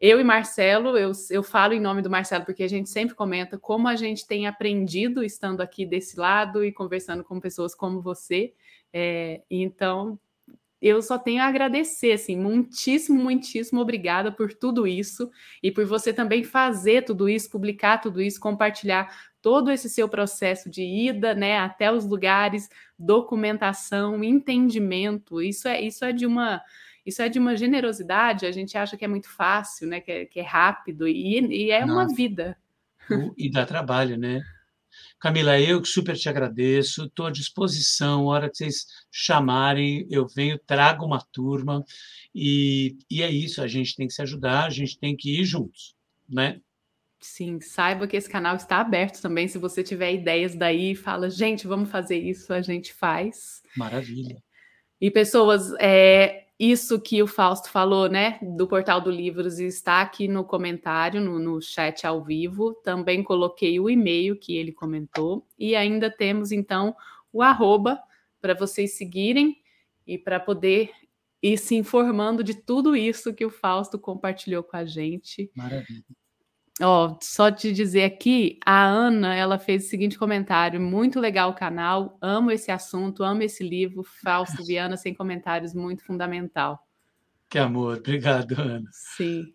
[SPEAKER 1] eu e Marcelo, eu, eu falo em nome do Marcelo porque a gente sempre comenta como a gente tem aprendido estando aqui desse lado e conversando com pessoas como você. É, então, eu só tenho a agradecer, assim, muitíssimo, muitíssimo obrigada por tudo isso e por você também fazer tudo isso, publicar tudo isso, compartilhar todo esse seu processo de ida, né, até os lugares, documentação, entendimento. Isso é isso é de uma isso é de uma generosidade, a gente acha que é muito fácil, né? Que é, que é rápido, e, e é Nossa. uma vida.
[SPEAKER 2] E dá trabalho, né? Camila, eu que super te agradeço, estou à disposição, hora que vocês chamarem, eu venho, trago uma turma, e, e é isso, a gente tem que se ajudar, a gente tem que ir juntos, né?
[SPEAKER 1] Sim, saiba que esse canal está aberto também. Se você tiver ideias daí, fala, gente, vamos fazer isso, a gente faz.
[SPEAKER 2] Maravilha.
[SPEAKER 1] E pessoas, é, isso que o Fausto falou, né, do Portal do Livros, está aqui no comentário, no, no chat ao vivo. Também coloquei o e-mail que ele comentou. E ainda temos, então, o arroba para vocês seguirem e para poder ir se informando de tudo isso que o Fausto compartilhou com a gente.
[SPEAKER 2] Maravilha.
[SPEAKER 1] Ó, só te dizer aqui, a Ana, ela fez o seguinte comentário: muito legal o canal, amo esse assunto, amo esse livro, Fausto Viana sem comentários, muito fundamental.
[SPEAKER 2] Que amor, obrigado, Ana.
[SPEAKER 1] Sim.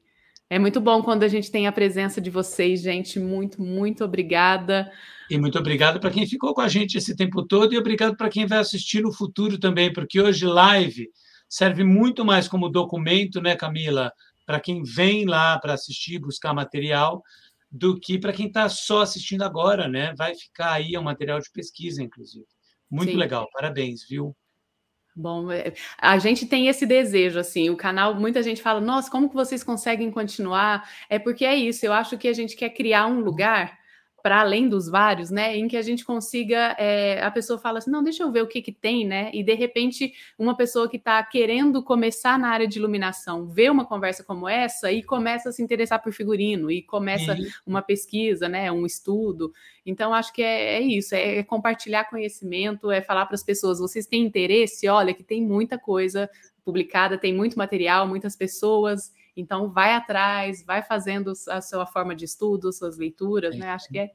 [SPEAKER 1] É muito bom quando a gente tem a presença de vocês, gente. Muito, muito obrigada.
[SPEAKER 2] E muito obrigado para quem ficou com a gente esse tempo todo e obrigado para quem vai assistir no futuro também, porque hoje live serve muito mais como documento, né, Camila? Para quem vem lá para assistir, buscar material, do que para quem está só assistindo agora, né? Vai ficar aí, é um material de pesquisa, inclusive. Muito Sim. legal, parabéns, viu?
[SPEAKER 1] Bom, é, a gente tem esse desejo, assim, o canal, muita gente fala, nossa, como que vocês conseguem continuar? É porque é isso, eu acho que a gente quer criar um lugar para além dos vários, né, em que a gente consiga, é, a pessoa fala assim, não, deixa eu ver o que que tem, né, e de repente uma pessoa que está querendo começar na área de iluminação vê uma conversa como essa e começa a se interessar por figurino e começa uma pesquisa, né, um estudo. Então acho que é, é isso, é, é compartilhar conhecimento, é falar para as pessoas, vocês têm interesse, olha que tem muita coisa publicada, tem muito material, muitas pessoas então, vai atrás, vai fazendo a sua forma de estudo, suas leituras, é. né? Acho que é.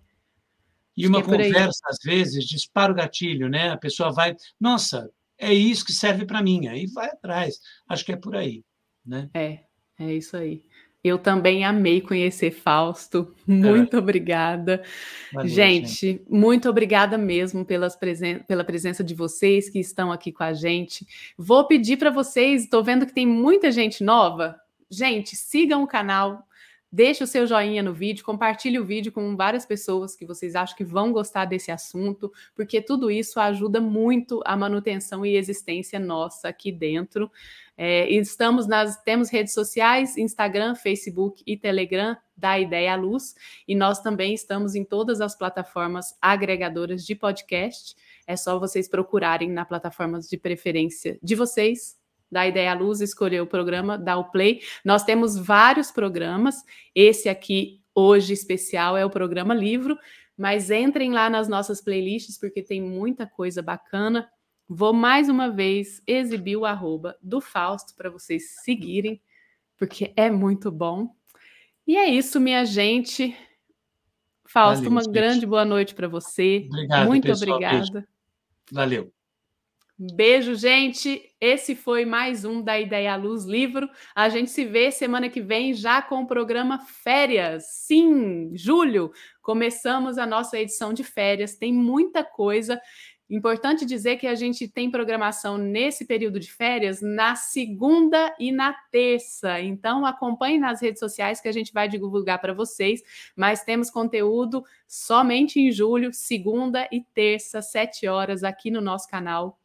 [SPEAKER 2] E uma é conversa, às vezes, dispara o gatilho, né? A pessoa vai, nossa, é isso que serve para mim, aí vai atrás. Acho que é por aí, né?
[SPEAKER 1] É, é isso aí. Eu também amei conhecer Fausto. Muito é. obrigada. Valeu, gente, gente, muito obrigada mesmo pelas presen pela presença de vocês que estão aqui com a gente. Vou pedir para vocês, estou vendo que tem muita gente nova. Gente, sigam o canal, deixe o seu joinha no vídeo, compartilhe o vídeo com várias pessoas que vocês acham que vão gostar desse assunto, porque tudo isso ajuda muito a manutenção e existência nossa aqui dentro. É, estamos nas temos redes sociais, Instagram, Facebook e Telegram da Ideia à Luz, e nós também estamos em todas as plataformas agregadoras de podcast. É só vocês procurarem na plataformas de preferência de vocês da Ideia à Luz, escolher o programa, dar o play. Nós temos vários programas, esse aqui, hoje especial, é o programa Livro, mas entrem lá nas nossas playlists, porque tem muita coisa bacana. Vou mais uma vez exibir o arroba do Fausto para vocês seguirem, porque é muito bom. E é isso, minha gente. Fausto, Valeu, uma gente. grande boa noite para você.
[SPEAKER 2] Obrigado,
[SPEAKER 1] muito
[SPEAKER 2] pessoal.
[SPEAKER 1] obrigada.
[SPEAKER 2] Beijo. Valeu.
[SPEAKER 1] Beijo, gente. Esse foi mais um da Ideia à Luz Livro. A gente se vê semana que vem já com o programa Férias. Sim, julho, começamos a nossa edição de férias. Tem muita coisa. Importante dizer que a gente tem programação nesse período de férias na segunda e na terça. Então acompanhe nas redes sociais que a gente vai divulgar para vocês. Mas temos conteúdo somente em julho, segunda e terça, sete horas, aqui no nosso canal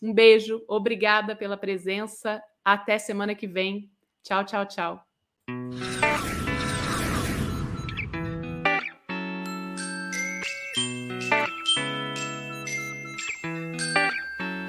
[SPEAKER 1] um beijo, obrigada pela presença. Até semana que vem. Tchau, tchau, tchau.